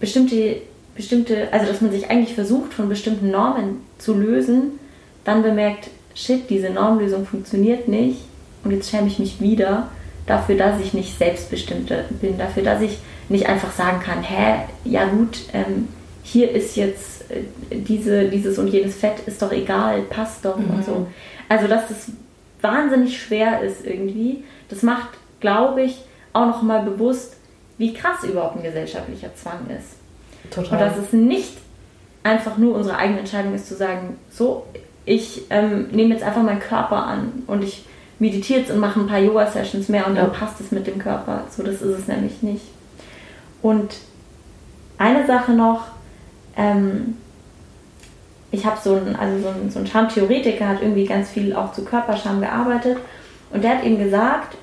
bestimmte, bestimmte, also dass man sich eigentlich versucht, von bestimmten Normen zu lösen, dann bemerkt, shit, diese Normlösung funktioniert nicht und jetzt schäme ich mich wieder dafür, dass ich nicht selbstbestimmt bin, dafür, dass ich nicht einfach sagen kann, hä, ja gut, ähm, hier ist jetzt äh, diese, dieses und jenes Fett, ist doch egal, passt doch mhm. und so. Also, dass das wahnsinnig schwer ist irgendwie, das macht, glaube ich, auch nochmal bewusst, wie krass überhaupt ein gesellschaftlicher Zwang ist. Total. Und dass es nicht einfach nur unsere eigene Entscheidung ist zu sagen, so, ich ähm, nehme jetzt einfach meinen Körper an und ich meditiere jetzt und mache ein paar Yoga-Sessions mehr und ja. dann passt es mit dem Körper. So, das ist es nämlich nicht. Und eine Sache noch, ähm, ich habe so einen, also so einen, so einen Schamtheoretiker, hat irgendwie ganz viel auch zu Körperscham gearbeitet und der hat eben gesagt,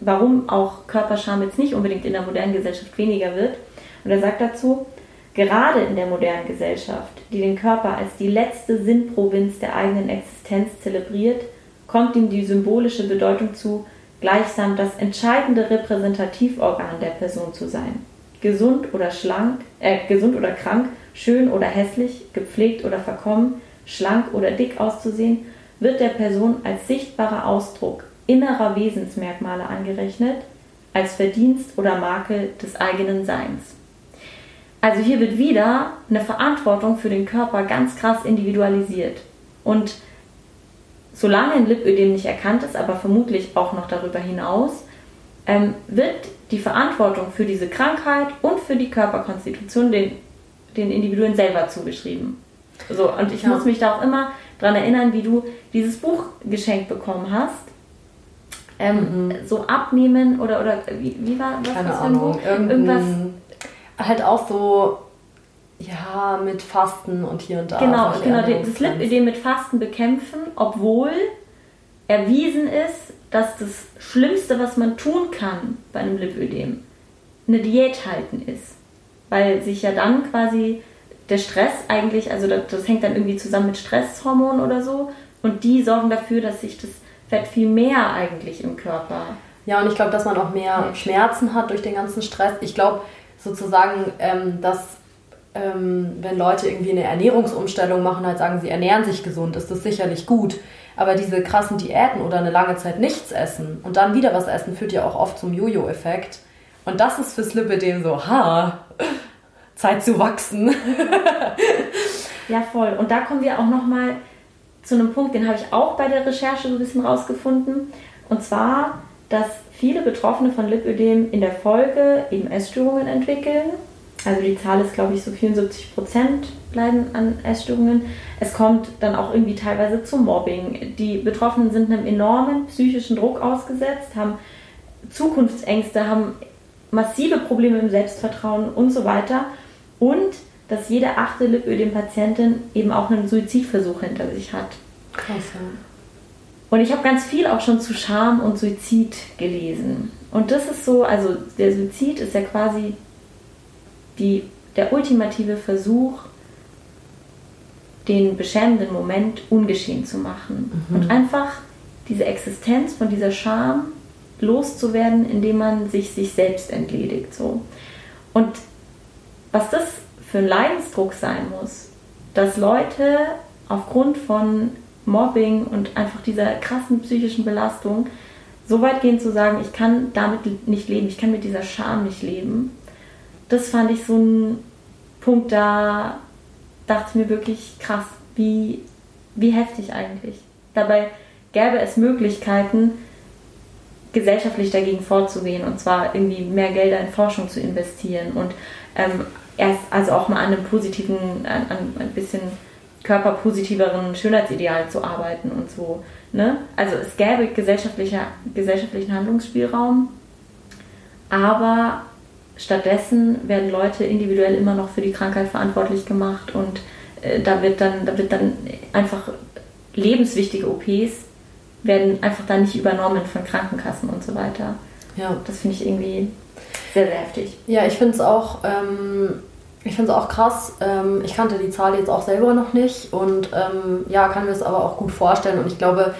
warum auch Körperscham jetzt nicht unbedingt in der modernen Gesellschaft weniger wird. Und er sagt dazu, gerade in der modernen Gesellschaft, die den Körper als die letzte Sinnprovinz der eigenen Existenz zelebriert, kommt ihm die symbolische Bedeutung zu, gleichsam das entscheidende Repräsentativorgan der Person zu sein. Gesund oder schlank, äh, gesund oder krank, schön oder hässlich, gepflegt oder verkommen, schlank oder dick auszusehen, wird der Person als sichtbarer Ausdruck innerer Wesensmerkmale angerechnet, als Verdienst oder Makel des eigenen Seins. Also hier wird wieder eine Verantwortung für den Körper ganz krass individualisiert. Und solange ein Lipödem nicht erkannt ist, aber vermutlich auch noch darüber hinaus, ähm, wird die Verantwortung für diese Krankheit und für die Körperkonstitution den, den Individuen selber zugeschrieben. So, und ich ja. muss mich da auch immer daran erinnern, wie du dieses Buch geschenkt bekommen hast. Ähm, mhm. So abnehmen oder, oder wie, wie war was Keine Ahnung. Irgendwas. Halt auch so ja, mit Fasten und hier und da. Genau, genau das Lipödem mit Fasten bekämpfen, obwohl erwiesen ist, dass das Schlimmste, was man tun kann bei einem Lipödem, eine Diät halten ist. Weil sich ja dann quasi der Stress eigentlich, also das, das hängt dann irgendwie zusammen mit Stresshormonen oder so, und die sorgen dafür, dass sich das Fett viel mehr eigentlich im Körper. Ja, und ich glaube, dass man auch mehr Schmerzen hat durch den ganzen Stress. Ich glaube sozusagen, ähm, dass ähm, wenn Leute irgendwie eine Ernährungsumstellung machen, halt sagen, sie ernähren sich gesund, ist das sicherlich gut. Aber diese krassen Diäten oder eine lange Zeit nichts essen und dann wieder was essen, führt ja auch oft zum Jojo-Effekt. Und das ist fürs Lipidem so, ha, Zeit zu wachsen. ja, voll. Und da kommen wir auch nochmal zu einem Punkt, den habe ich auch bei der Recherche so ein bisschen rausgefunden. Und zwar, dass viele Betroffene von Lipödem in der Folge eben Essstörungen entwickeln also die Zahl ist, glaube ich, so 74 Prozent leiden an Essstörungen. Es kommt dann auch irgendwie teilweise zu Mobbing. Die Betroffenen sind einem enormen psychischen Druck ausgesetzt, haben Zukunftsängste, haben massive Probleme im Selbstvertrauen und so weiter. Und dass jede achte Lipödem-Patientin eben auch einen Suizidversuch hinter sich hat. Krass. Und ich habe ganz viel auch schon zu Scham und Suizid gelesen. Und das ist so, also der Suizid ist ja quasi die, der ultimative Versuch, den beschämenden Moment ungeschehen zu machen. Mhm. Und einfach diese Existenz von dieser Scham loszuwerden, indem man sich sich selbst entledigt. So. Und was das für ein Leidensdruck sein muss, dass Leute aufgrund von Mobbing und einfach dieser krassen psychischen Belastung so weit gehen zu sagen, ich kann damit nicht leben, ich kann mit dieser Scham nicht leben das fand ich so ein Punkt, da dachte ich mir wirklich krass, wie, wie heftig eigentlich. Dabei gäbe es Möglichkeiten, gesellschaftlich dagegen vorzugehen und zwar irgendwie mehr Gelder in Forschung zu investieren und ähm, erst also auch mal an einem positiven, an, an ein bisschen körperpositiveren Schönheitsideal zu arbeiten und so. Ne? Also es gäbe gesellschaftlicher, gesellschaftlichen Handlungsspielraum, aber stattdessen werden Leute individuell immer noch für die Krankheit verantwortlich gemacht und äh, da, wird dann, da wird dann einfach lebenswichtige OPs werden einfach dann nicht übernommen von Krankenkassen und so weiter. Ja. Das finde ich irgendwie sehr, sehr heftig. Ja, ich finde es auch, ähm, ich finde es auch krass. Ähm, ich kannte die Zahl jetzt auch selber noch nicht und ähm, ja, kann mir es aber auch gut vorstellen. Und ich glaube,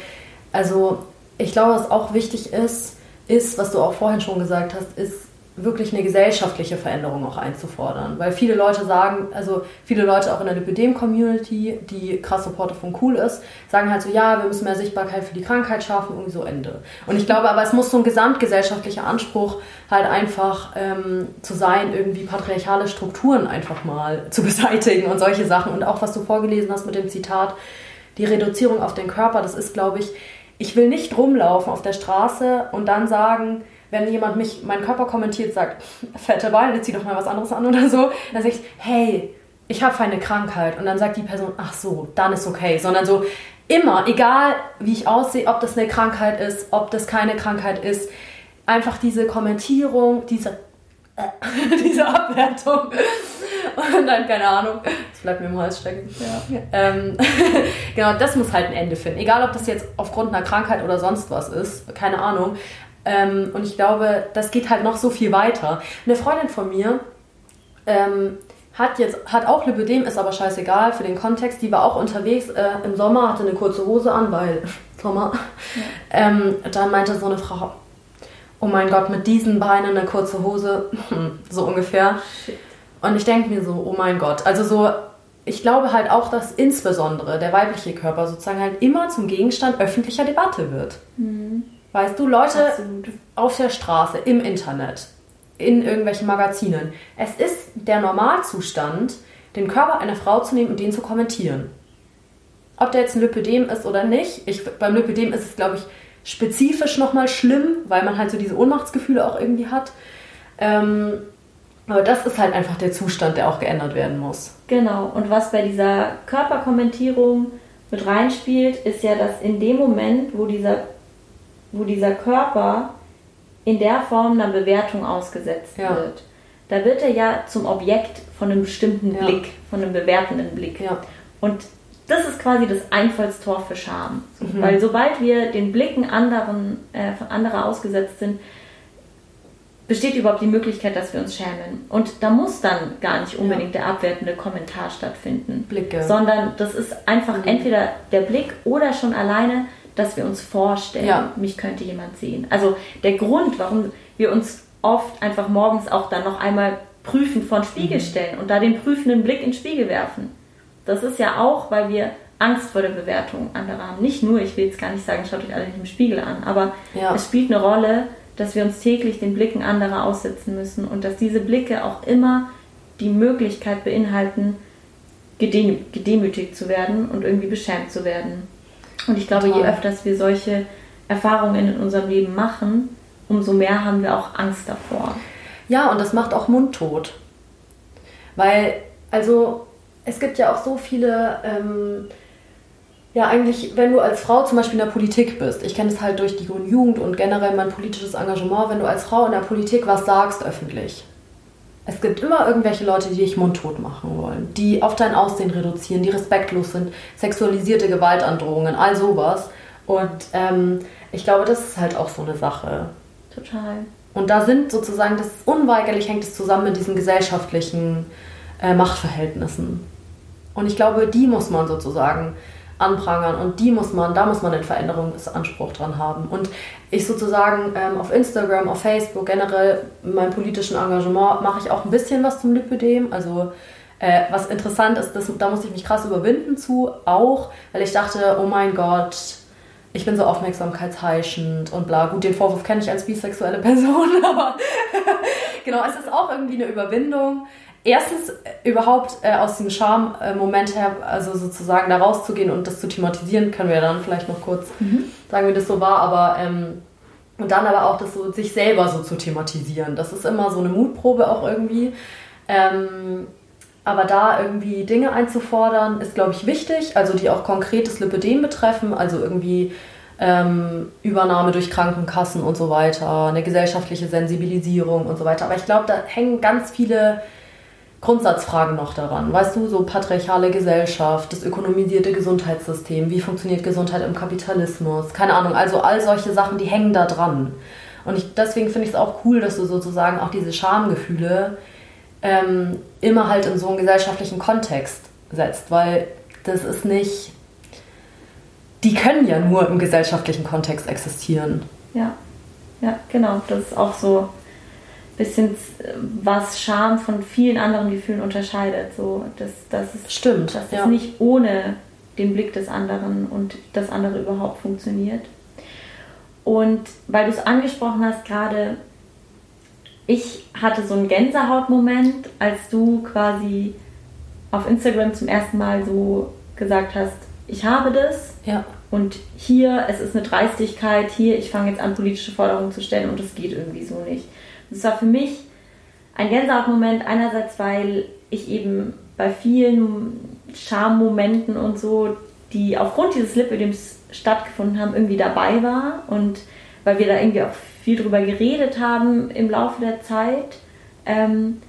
also ich glaube, was auch wichtig ist, ist, was du auch vorhin schon gesagt hast, ist wirklich eine gesellschaftliche Veränderung auch einzufordern. Weil viele Leute sagen, also viele Leute auch in der Lipidem-Community, die krass Supporter von Cool ist, sagen halt so, ja, wir müssen mehr Sichtbarkeit für die Krankheit schaffen, irgendwie so Ende. Und ich glaube aber, es muss so ein gesamtgesellschaftlicher Anspruch halt einfach ähm, zu sein, irgendwie patriarchale Strukturen einfach mal zu beseitigen und solche Sachen. Und auch was du vorgelesen hast mit dem Zitat, die Reduzierung auf den Körper, das ist, glaube ich, ich will nicht rumlaufen auf der Straße und dann sagen, wenn jemand mich, meinen Körper kommentiert, sagt, fette Beine, zieh doch mal was anderes an oder so, dann sage ich, hey, ich habe eine Krankheit. Und dann sagt die Person, ach so, dann ist okay. Sondern so immer, egal wie ich aussehe, ob das eine Krankheit ist, ob das keine Krankheit ist, einfach diese Kommentierung, diese, äh, diese Abwertung. Und dann, keine Ahnung, das bleibt mir im Hals stecken. Ja. Ähm, genau, das muss halt ein Ende finden. Egal, ob das jetzt aufgrund einer Krankheit oder sonst was ist, keine Ahnung. Ähm, und ich glaube, das geht halt noch so viel weiter. Eine Freundin von mir ähm, hat jetzt hat auch Lipödem, ist aber scheißegal für den Kontext. Die war auch unterwegs äh, im Sommer, hatte eine kurze Hose an, weil Sommer. Ja. Ähm, dann meinte so eine Frau, oh mein Gott, mit diesen Beinen eine kurze Hose, so ungefähr. Und ich denke mir so, oh mein Gott, also so ich glaube halt auch, dass insbesondere der weibliche Körper sozusagen halt immer zum Gegenstand öffentlicher Debatte wird. Mhm. Weißt du, Leute Absolut. auf der Straße, im Internet, in irgendwelchen Magazinen. Es ist der Normalzustand, den Körper einer Frau zu nehmen und den zu kommentieren. Ob der jetzt ein Lipödem ist oder nicht. Ich, beim Lipödem ist es, glaube ich, spezifisch nochmal schlimm, weil man halt so diese Ohnmachtsgefühle auch irgendwie hat. Ähm, aber das ist halt einfach der Zustand, der auch geändert werden muss. Genau. Und was bei dieser Körperkommentierung mit reinspielt, ist ja, dass in dem Moment, wo dieser wo dieser Körper in der Form einer Bewertung ausgesetzt ja. wird, da wird er ja zum Objekt von einem bestimmten ja. Blick, von einem bewertenden Blick. Ja. Und das ist quasi das Einfallstor für Scham. Mhm. Weil sobald wir den Blicken anderen, äh, von anderer ausgesetzt sind, besteht überhaupt die Möglichkeit, dass wir uns schämen. Und da muss dann gar nicht unbedingt ja. der abwertende Kommentar stattfinden. Blicke. Sondern das ist einfach mhm. entweder der Blick oder schon alleine dass wir uns vorstellen, ja. mich könnte jemand sehen. Also der Grund, warum wir uns oft einfach morgens auch dann noch einmal prüfen von Spiegel mhm. stellen und da den prüfenden Blick in den Spiegel werfen. Das ist ja auch, weil wir Angst vor der Bewertung anderer haben. Nicht nur, ich will jetzt gar nicht sagen, schaut euch alle nicht im Spiegel an, aber ja. es spielt eine Rolle, dass wir uns täglich den Blicken anderer aussetzen müssen und dass diese Blicke auch immer die Möglichkeit beinhalten, gedemütigt zu werden und irgendwie beschämt zu werden. Und ich glaube, Total. je öfters wir solche Erfahrungen in unserem Leben machen, umso mehr haben wir auch Angst davor. Ja, und das macht auch mundtot. Weil, also, es gibt ja auch so viele, ähm, ja, eigentlich, wenn du als Frau zum Beispiel in der Politik bist, ich kenne es halt durch die Jugend und generell mein politisches Engagement, wenn du als Frau in der Politik was sagst öffentlich, es gibt immer irgendwelche Leute, die dich mundtot machen wollen, die auf dein Aussehen reduzieren, die respektlos sind, sexualisierte Gewaltandrohungen, all sowas. Und ähm, ich glaube, das ist halt auch so eine Sache. Total. Und da sind sozusagen, das unweigerlich hängt es zusammen mit diesen gesellschaftlichen äh, Machtverhältnissen. Und ich glaube, die muss man sozusagen anprangern und die muss man, da muss man den Veränderungsanspruch dran haben. Und ich sozusagen ähm, auf Instagram, auf Facebook, generell in meinem politischen Engagement mache ich auch ein bisschen was zum Lipödem. Also äh, was interessant ist, das, da musste ich mich krass überwinden zu, auch, weil ich dachte, oh mein Gott, ich bin so aufmerksamkeitsheischend und bla. Gut, den Vorwurf kenne ich als bisexuelle Person, aber genau, es ist auch irgendwie eine Überwindung erstens äh, überhaupt äh, aus dem Charme-Moment her, also sozusagen da rauszugehen und das zu thematisieren, können wir dann vielleicht noch kurz mhm. sagen, wie das so war, aber ähm, und dann aber auch das so sich selber so zu thematisieren. Das ist immer so eine Mutprobe auch irgendwie. Ähm, aber da irgendwie Dinge einzufordern, ist, glaube ich, wichtig, also die auch konkretes Lipödem betreffen, also irgendwie ähm, Übernahme durch Krankenkassen und so weiter, eine gesellschaftliche Sensibilisierung und so weiter. Aber ich glaube, da hängen ganz viele Grundsatzfragen noch daran. Weißt du, so patriarchale Gesellschaft, das ökonomisierte Gesundheitssystem, wie funktioniert Gesundheit im Kapitalismus, keine Ahnung, also all solche Sachen, die hängen da dran. Und ich, deswegen finde ich es auch cool, dass du sozusagen auch diese Schamgefühle ähm, immer halt in so einen gesellschaftlichen Kontext setzt, weil das ist nicht. Die können ja nur im gesellschaftlichen Kontext existieren. Ja, ja, genau. Das ist auch so bisschen, was Scham von vielen anderen Gefühlen unterscheidet. So, dass, dass es, Stimmt. Dass es ja. nicht ohne den Blick des anderen und das andere überhaupt funktioniert. Und weil du es angesprochen hast gerade, ich hatte so einen Gänsehautmoment, als du quasi auf Instagram zum ersten Mal so gesagt hast, ich habe das. Ja. Und hier, es ist eine Dreistigkeit, hier, ich fange jetzt an, politische Forderungen zu stellen und das geht irgendwie so nicht. Das war für mich ein Gänsehautmoment, einerseits, weil ich eben bei vielen Charmmomenten und so, die aufgrund dieses Lipödems stattgefunden haben, irgendwie dabei war. Und weil wir da irgendwie auch viel drüber geredet haben im Laufe der Zeit. Ähm,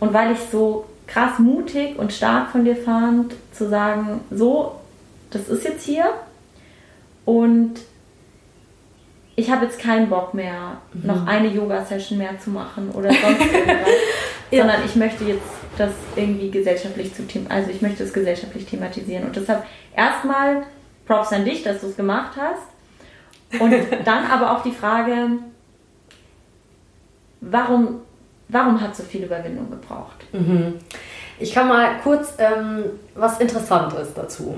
und weil ich so krass mutig und stark von dir fand, zu sagen, so, das ist jetzt hier. Und ich habe jetzt keinen Bock mehr, mhm. noch eine Yoga-Session mehr zu machen oder sonst irgendwas, ja. sondern ich möchte jetzt das irgendwie gesellschaftlich zu also ich möchte es gesellschaftlich thematisieren und deshalb erstmal Props an dich, dass du es gemacht hast und dann aber auch die Frage, warum, warum hat so viel Überwindung gebraucht? Mhm. Ich kann mal kurz ähm, was Interessantes dazu.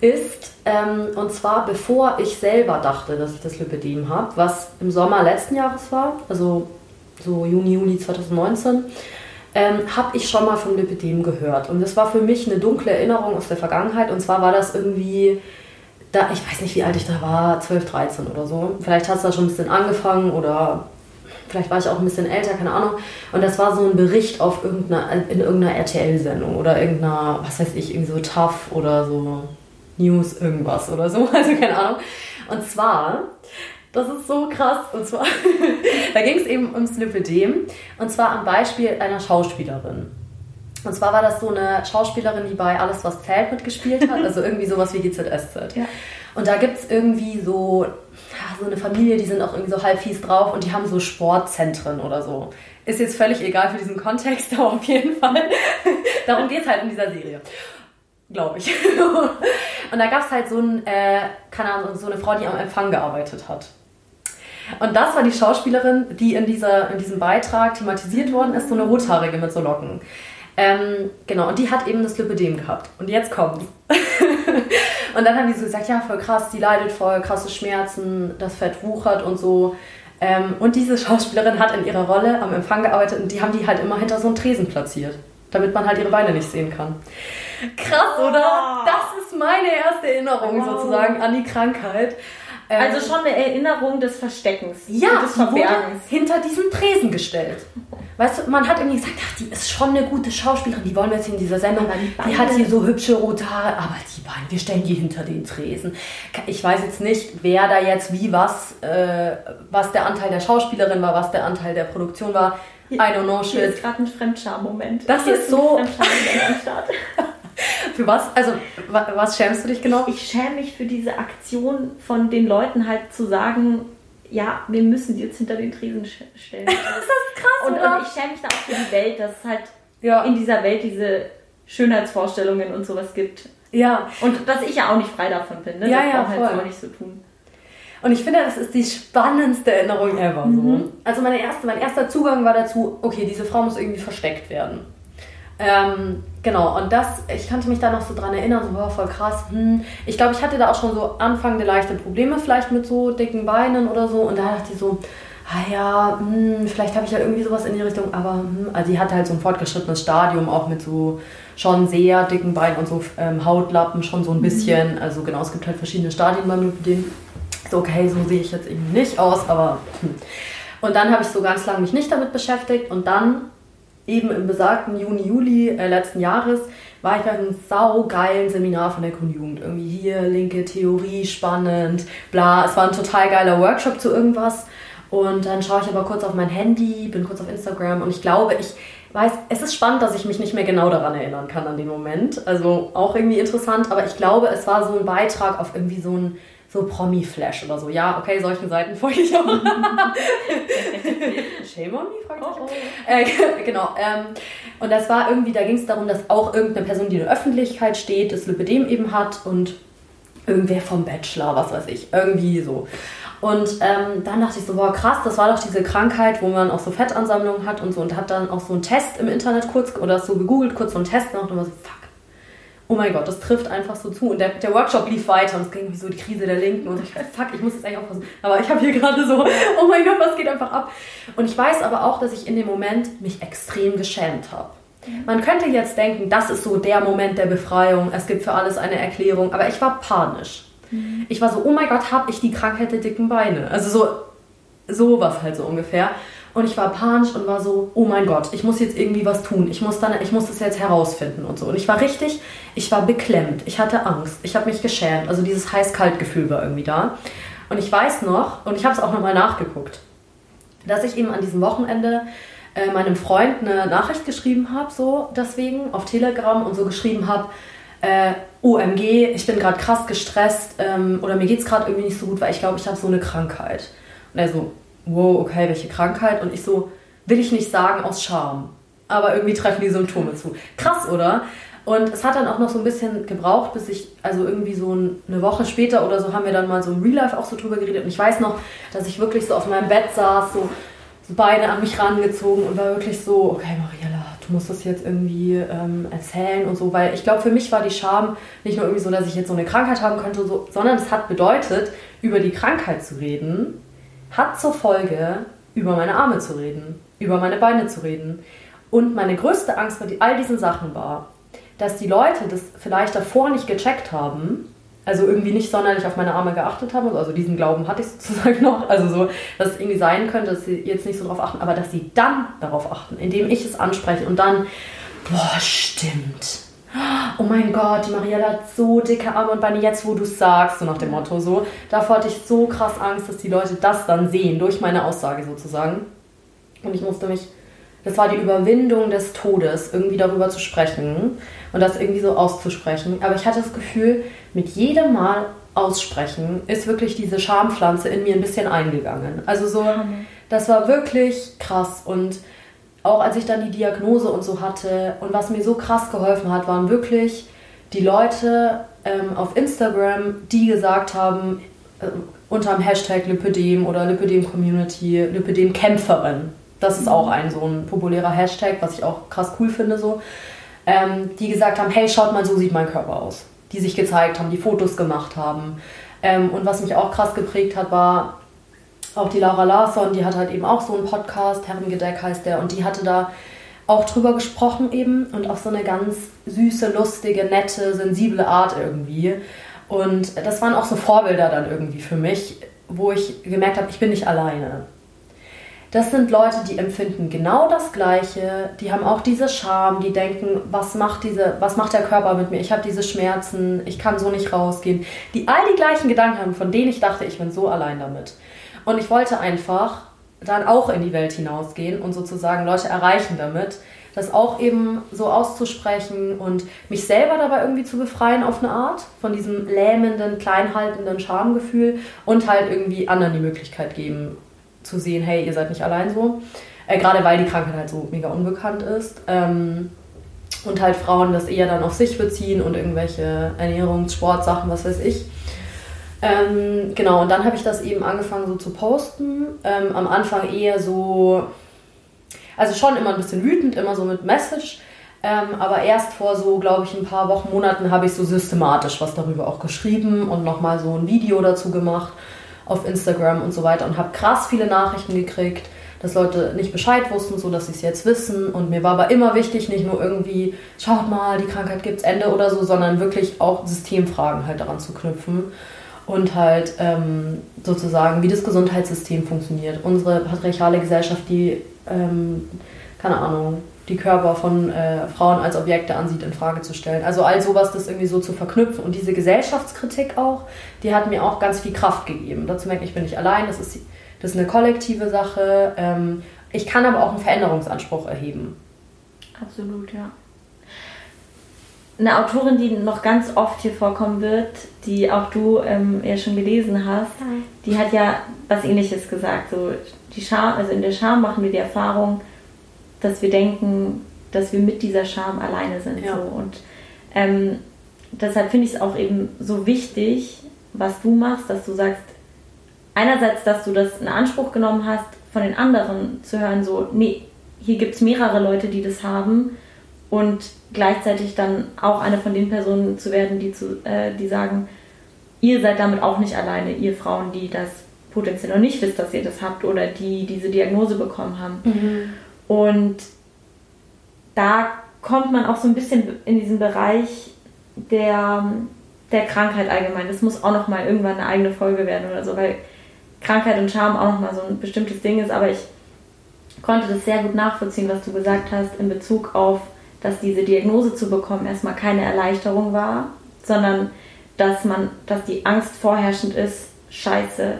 Ist, ähm, und zwar bevor ich selber dachte, dass ich das Lipidem habe, was im Sommer letzten Jahres war, also so Juni, Juli 2019, ähm, habe ich schon mal von Lipidem gehört. Und das war für mich eine dunkle Erinnerung aus der Vergangenheit. Und zwar war das irgendwie, da, ich weiß nicht, wie alt ich da war, 12, 13 oder so. Vielleicht hat es da schon ein bisschen angefangen oder vielleicht war ich auch ein bisschen älter, keine Ahnung. Und das war so ein Bericht auf irgendeiner, in irgendeiner RTL-Sendung oder irgendeiner, was weiß ich, irgendwie so Tough oder so News irgendwas oder so, also keine Ahnung. Und zwar, das ist so krass, und zwar, da ging es eben ums Lipidem und zwar am Beispiel einer Schauspielerin. Und zwar war das so eine Schauspielerin, die bei Alles, was zählt mitgespielt hat, also irgendwie sowas wie GZSZ. Ja. Und da gibt es irgendwie so, so eine Familie, die sind auch irgendwie so halb fies drauf und die haben so Sportzentren oder so. Ist jetzt völlig egal für diesen Kontext, aber auf jeden Fall. Darum geht es halt in dieser Serie. Glaube ich. und da gab es halt so, ein, äh, keine Ahnung, so eine Frau, die am Empfang gearbeitet hat. Und das war die Schauspielerin, die in, dieser, in diesem Beitrag thematisiert worden ist, so eine Rothaarige mit so Locken. Ähm, genau, und die hat eben das Lipödem gehabt. Und jetzt kommt. und dann haben die so gesagt, ja, voll krass, die leidet voll krasse Schmerzen, das Fett wuchert und so. Ähm, und diese Schauspielerin hat in ihrer Rolle am Empfang gearbeitet und die haben die halt immer hinter so einen Tresen platziert, damit man halt ihre Beine nicht sehen kann. Krass, oder? Das ist meine erste Erinnerung wow. sozusagen an die Krankheit. Also schon eine Erinnerung des Versteckens. Ja, des Verbergens. hinter diesem Tresen gestellt. Weißt du, man hat irgendwie gesagt, ach, die ist schon eine gute Schauspielerin, die wollen wir jetzt in dieser Sendung. Die, die hat hier so hübsche rote Haare, aber die Beine, wir stellen die hinter den Tresen. Ich weiß jetzt nicht, wer da jetzt wie was, äh, was der Anteil der Schauspielerin war, was der Anteil der Produktion war. I don't know shit. Hier ist gerade ein Fremdscham-Moment. Das hier ist, ist so. Für was? Also, was schämst du dich genau? Ich, ich schäme mich für diese Aktion von den Leuten halt zu sagen, ja, wir müssen die jetzt hinter den Tresen stellen. das ist krass, und, oder? und ich schäme mich da auch für die Welt, dass es halt ja. in dieser Welt diese Schönheitsvorstellungen und sowas gibt. Ja. Und dass ich ja auch nicht frei davon bin, ne? Ja, das ja, halt voll. halt so nicht so tun. Und ich finde, das ist die spannendste Erinnerung ever. Mhm. So. Also meine erste, mein erster Zugang war dazu, okay, diese Frau muss irgendwie versteckt werden. Ähm, genau, und das, ich kannte mich da noch so dran erinnern, so war voll krass. Hm. Ich glaube, ich hatte da auch schon so anfangende leichte Probleme vielleicht mit so dicken Beinen oder so. Und da dachte ich so, ah ja, hm, vielleicht habe ich ja irgendwie sowas in die Richtung, aber hm. also die hatte halt so ein fortgeschrittenes Stadium auch mit so schon sehr dicken Beinen und so ähm, Hautlappen schon so ein mhm. bisschen. Mhm. Also genau, es gibt halt verschiedene Stadien beim Lipidem. So, okay, so sehe ich jetzt irgendwie nicht aus, aber hm. Und dann habe ich so ganz lange mich nicht damit beschäftigt und dann eben im besagten Juni, Juli äh, letzten Jahres war ich bei einem saugeilen Seminar von der Grundjugend. Irgendwie hier linke Theorie, spannend, bla. Es war ein total geiler Workshop zu irgendwas. Und dann schaue ich aber kurz auf mein Handy, bin kurz auf Instagram und ich glaube, ich weiß, es ist spannend, dass ich mich nicht mehr genau daran erinnern kann an den Moment. Also auch irgendwie interessant, aber ich glaube, es war so ein Beitrag auf irgendwie so ein so Promi-Flash oder so. Ja, okay, solchen Seiten folge ich auch. Shame on me, fragt oh, oh. Äh, Genau. Ähm, und das war irgendwie, da ging es darum, dass auch irgendeine Person, die in der Öffentlichkeit steht, das Lipidem eben hat und irgendwer vom Bachelor, was weiß ich, irgendwie so. Und ähm, dann dachte ich so, boah, krass, das war doch diese Krankheit, wo man auch so Fettansammlungen hat und so und hat dann auch so einen Test im Internet kurz oder so gegoogelt, kurz so einen Test gemacht und war so, fuck, oh mein Gott, das trifft einfach so zu. Und der, der Workshop lief weiter und es ging wie so die Krise der Linken und ich dachte, fuck, ich muss jetzt eigentlich aufpassen. Aber ich habe hier gerade so, oh mein Gott, was geht einfach ab? Und ich weiß aber auch, dass ich in dem Moment mich extrem geschämt habe. Man könnte jetzt denken, das ist so der Moment der Befreiung, es gibt für alles eine Erklärung, aber ich war panisch. Mhm. Ich war so, oh mein Gott, habe ich die Krankheit der dicken Beine? Also so sowas halt so ungefähr. Und ich war panisch und war so, oh mein Gott, ich muss jetzt irgendwie was tun. Ich muss dann, ich muss das jetzt herausfinden und so. Und ich war richtig, ich war beklemmt. Ich hatte Angst. Ich habe mich geschämt. Also dieses heiß-kalt-Gefühl war irgendwie da. Und ich weiß noch, und ich habe es auch nochmal nachgeguckt, dass ich eben an diesem Wochenende äh, meinem Freund eine Nachricht geschrieben habe, so deswegen, auf Telegram und so geschrieben habe, äh, OMG, ich bin gerade krass gestresst ähm, oder mir geht es gerade irgendwie nicht so gut, weil ich glaube, ich habe so eine Krankheit. Und er so, wow, okay, welche Krankheit? Und ich so, will ich nicht sagen aus Scham. Aber irgendwie treffen die Symptome zu. Krass, oder? Und es hat dann auch noch so ein bisschen gebraucht, bis ich, also irgendwie so eine Woche später oder so, haben wir dann mal so im Real Life auch so drüber geredet. Und ich weiß noch, dass ich wirklich so auf meinem Bett saß, so, so Beine an mich rangezogen und war wirklich so, okay, Mariella, du musst das jetzt irgendwie ähm, erzählen und so. Weil ich glaube, für mich war die Scham nicht nur irgendwie so, dass ich jetzt so eine Krankheit haben könnte, so, sondern es hat bedeutet, über die Krankheit zu reden hat zur Folge, über meine Arme zu reden, über meine Beine zu reden. Und meine größte Angst bei all diesen Sachen war, dass die Leute das vielleicht davor nicht gecheckt haben, also irgendwie nicht sonderlich auf meine Arme geachtet haben, also diesen Glauben hatte ich sozusagen noch, also so, dass es irgendwie sein könnte, dass sie jetzt nicht so darauf achten, aber dass sie dann darauf achten, indem ich es anspreche und dann, boah, stimmt oh mein Gott, die Mariella hat so dicke Arme und Beine, jetzt wo du es sagst, so nach dem Motto so. Davor hatte ich so krass Angst, dass die Leute das dann sehen, durch meine Aussage sozusagen. Und ich musste mich, das war die Überwindung des Todes, irgendwie darüber zu sprechen und das irgendwie so auszusprechen. Aber ich hatte das Gefühl, mit jedem Mal aussprechen ist wirklich diese Schampflanze in mir ein bisschen eingegangen. Also so, das war wirklich krass und auch als ich dann die Diagnose und so hatte und was mir so krass geholfen hat, waren wirklich die Leute ähm, auf Instagram, die gesagt haben, äh, unter dem Hashtag Lipidem oder Lipidem Community, Lipidem Kämpferin. Das ist auch ein so ein populärer Hashtag, was ich auch krass cool finde so. Ähm, die gesagt haben, hey, schaut mal, so sieht mein Körper aus. Die sich gezeigt haben, die Fotos gemacht haben. Ähm, und was mich auch krass geprägt hat, war, auch die Laura Larsson, die hat halt eben auch so einen Podcast, Herrengedeck heißt der, und die hatte da auch drüber gesprochen eben und auf so eine ganz süße, lustige, nette, sensible Art irgendwie. Und das waren auch so Vorbilder dann irgendwie für mich, wo ich gemerkt habe, ich bin nicht alleine. Das sind Leute, die empfinden genau das Gleiche, die haben auch diese Scham, die denken, was macht, diese, was macht der Körper mit mir? Ich habe diese Schmerzen, ich kann so nicht rausgehen. Die all die gleichen Gedanken haben, von denen ich dachte, ich bin so allein damit. Und ich wollte einfach dann auch in die Welt hinausgehen und sozusagen Leute erreichen damit, das auch eben so auszusprechen und mich selber dabei irgendwie zu befreien auf eine Art von diesem lähmenden, kleinhaltenden Schamgefühl und halt irgendwie anderen die Möglichkeit geben zu sehen, hey, ihr seid nicht allein so. Äh, Gerade weil die Krankheit halt so mega unbekannt ist. Ähm, und halt Frauen das eher dann auf sich beziehen und irgendwelche Ernährungs-, Sportsachen, was weiß ich. Ähm, genau, und dann habe ich das eben angefangen so zu posten. Ähm, am Anfang eher so, also schon immer ein bisschen wütend, immer so mit Message. Ähm, aber erst vor so, glaube ich, ein paar Wochen, Monaten habe ich so systematisch was darüber auch geschrieben und nochmal so ein Video dazu gemacht auf Instagram und so weiter und habe krass viele Nachrichten gekriegt, dass Leute nicht Bescheid wussten, so dass sie es jetzt wissen. Und mir war aber immer wichtig, nicht nur irgendwie, schaut mal, die Krankheit gibt's Ende oder so, sondern wirklich auch Systemfragen halt daran zu knüpfen und halt ähm, sozusagen, wie das Gesundheitssystem funktioniert. Unsere patriarchale Gesellschaft, die, ähm, keine Ahnung, die Körper von äh, Frauen als Objekte ansieht, in Frage zu stellen. Also all sowas, das irgendwie so zu verknüpfen. Und diese Gesellschaftskritik auch, die hat mir auch ganz viel Kraft gegeben. Dazu merke ich, ich bin nicht allein, das ist, das ist eine kollektive Sache. Ähm, ich kann aber auch einen Veränderungsanspruch erheben. Absolut, ja. Eine Autorin, die noch ganz oft hier vorkommen wird, die auch du ähm, ja schon gelesen hast, ja. die hat ja was ähnliches gesagt. So, die Scham, also in der Scham machen wir die Erfahrung, dass wir denken, dass wir mit dieser Scham alleine sind. Ja. So. Und ähm, deshalb finde ich es auch eben so wichtig, was du machst, dass du sagst, einerseits, dass du das in Anspruch genommen hast, von den anderen zu hören, so, nee, hier gibt es mehrere Leute, die das haben und gleichzeitig dann auch eine von den Personen zu werden, die, zu, äh, die sagen, ihr seid damit auch nicht alleine, ihr Frauen, die das potenziell noch nicht wisst, dass ihr das habt oder die diese Diagnose bekommen haben. Mhm. Und da kommt man auch so ein bisschen in diesen Bereich der, der Krankheit allgemein. Das muss auch noch mal irgendwann eine eigene Folge werden oder so, weil Krankheit und Scham auch noch mal so ein bestimmtes Ding ist. Aber ich konnte das sehr gut nachvollziehen, was du gesagt hast in Bezug auf, dass diese Diagnose zu bekommen erstmal keine Erleichterung war, sondern dass man, dass die Angst vorherrschend ist, scheiße,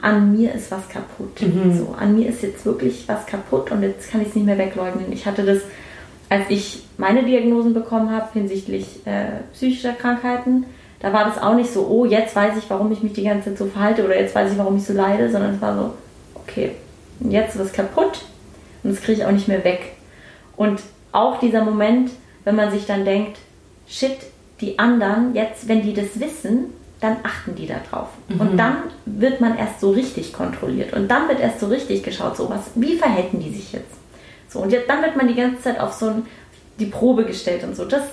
an mir ist was kaputt. Mhm. So, an mir ist jetzt wirklich was kaputt und jetzt kann ich es nicht mehr wegleugnen. Ich hatte das als ich meine Diagnosen bekommen habe hinsichtlich äh, psychischer Krankheiten, da war das auch nicht so, oh, jetzt weiß ich, warum ich mich die ganze Zeit so verhalte oder jetzt weiß ich, warum ich so leide, sondern es war so, okay, jetzt ist es kaputt und das kriege ich auch nicht mehr weg. Und auch dieser Moment, wenn man sich dann denkt, shit, die anderen, jetzt, wenn die das wissen, dann achten die da drauf. Mhm. Und dann wird man erst so richtig kontrolliert. Und dann wird erst so richtig geschaut, so was, wie verhalten die sich jetzt? So, und jetzt, dann wird man die ganze Zeit auf so ein, die Probe gestellt und so. Das,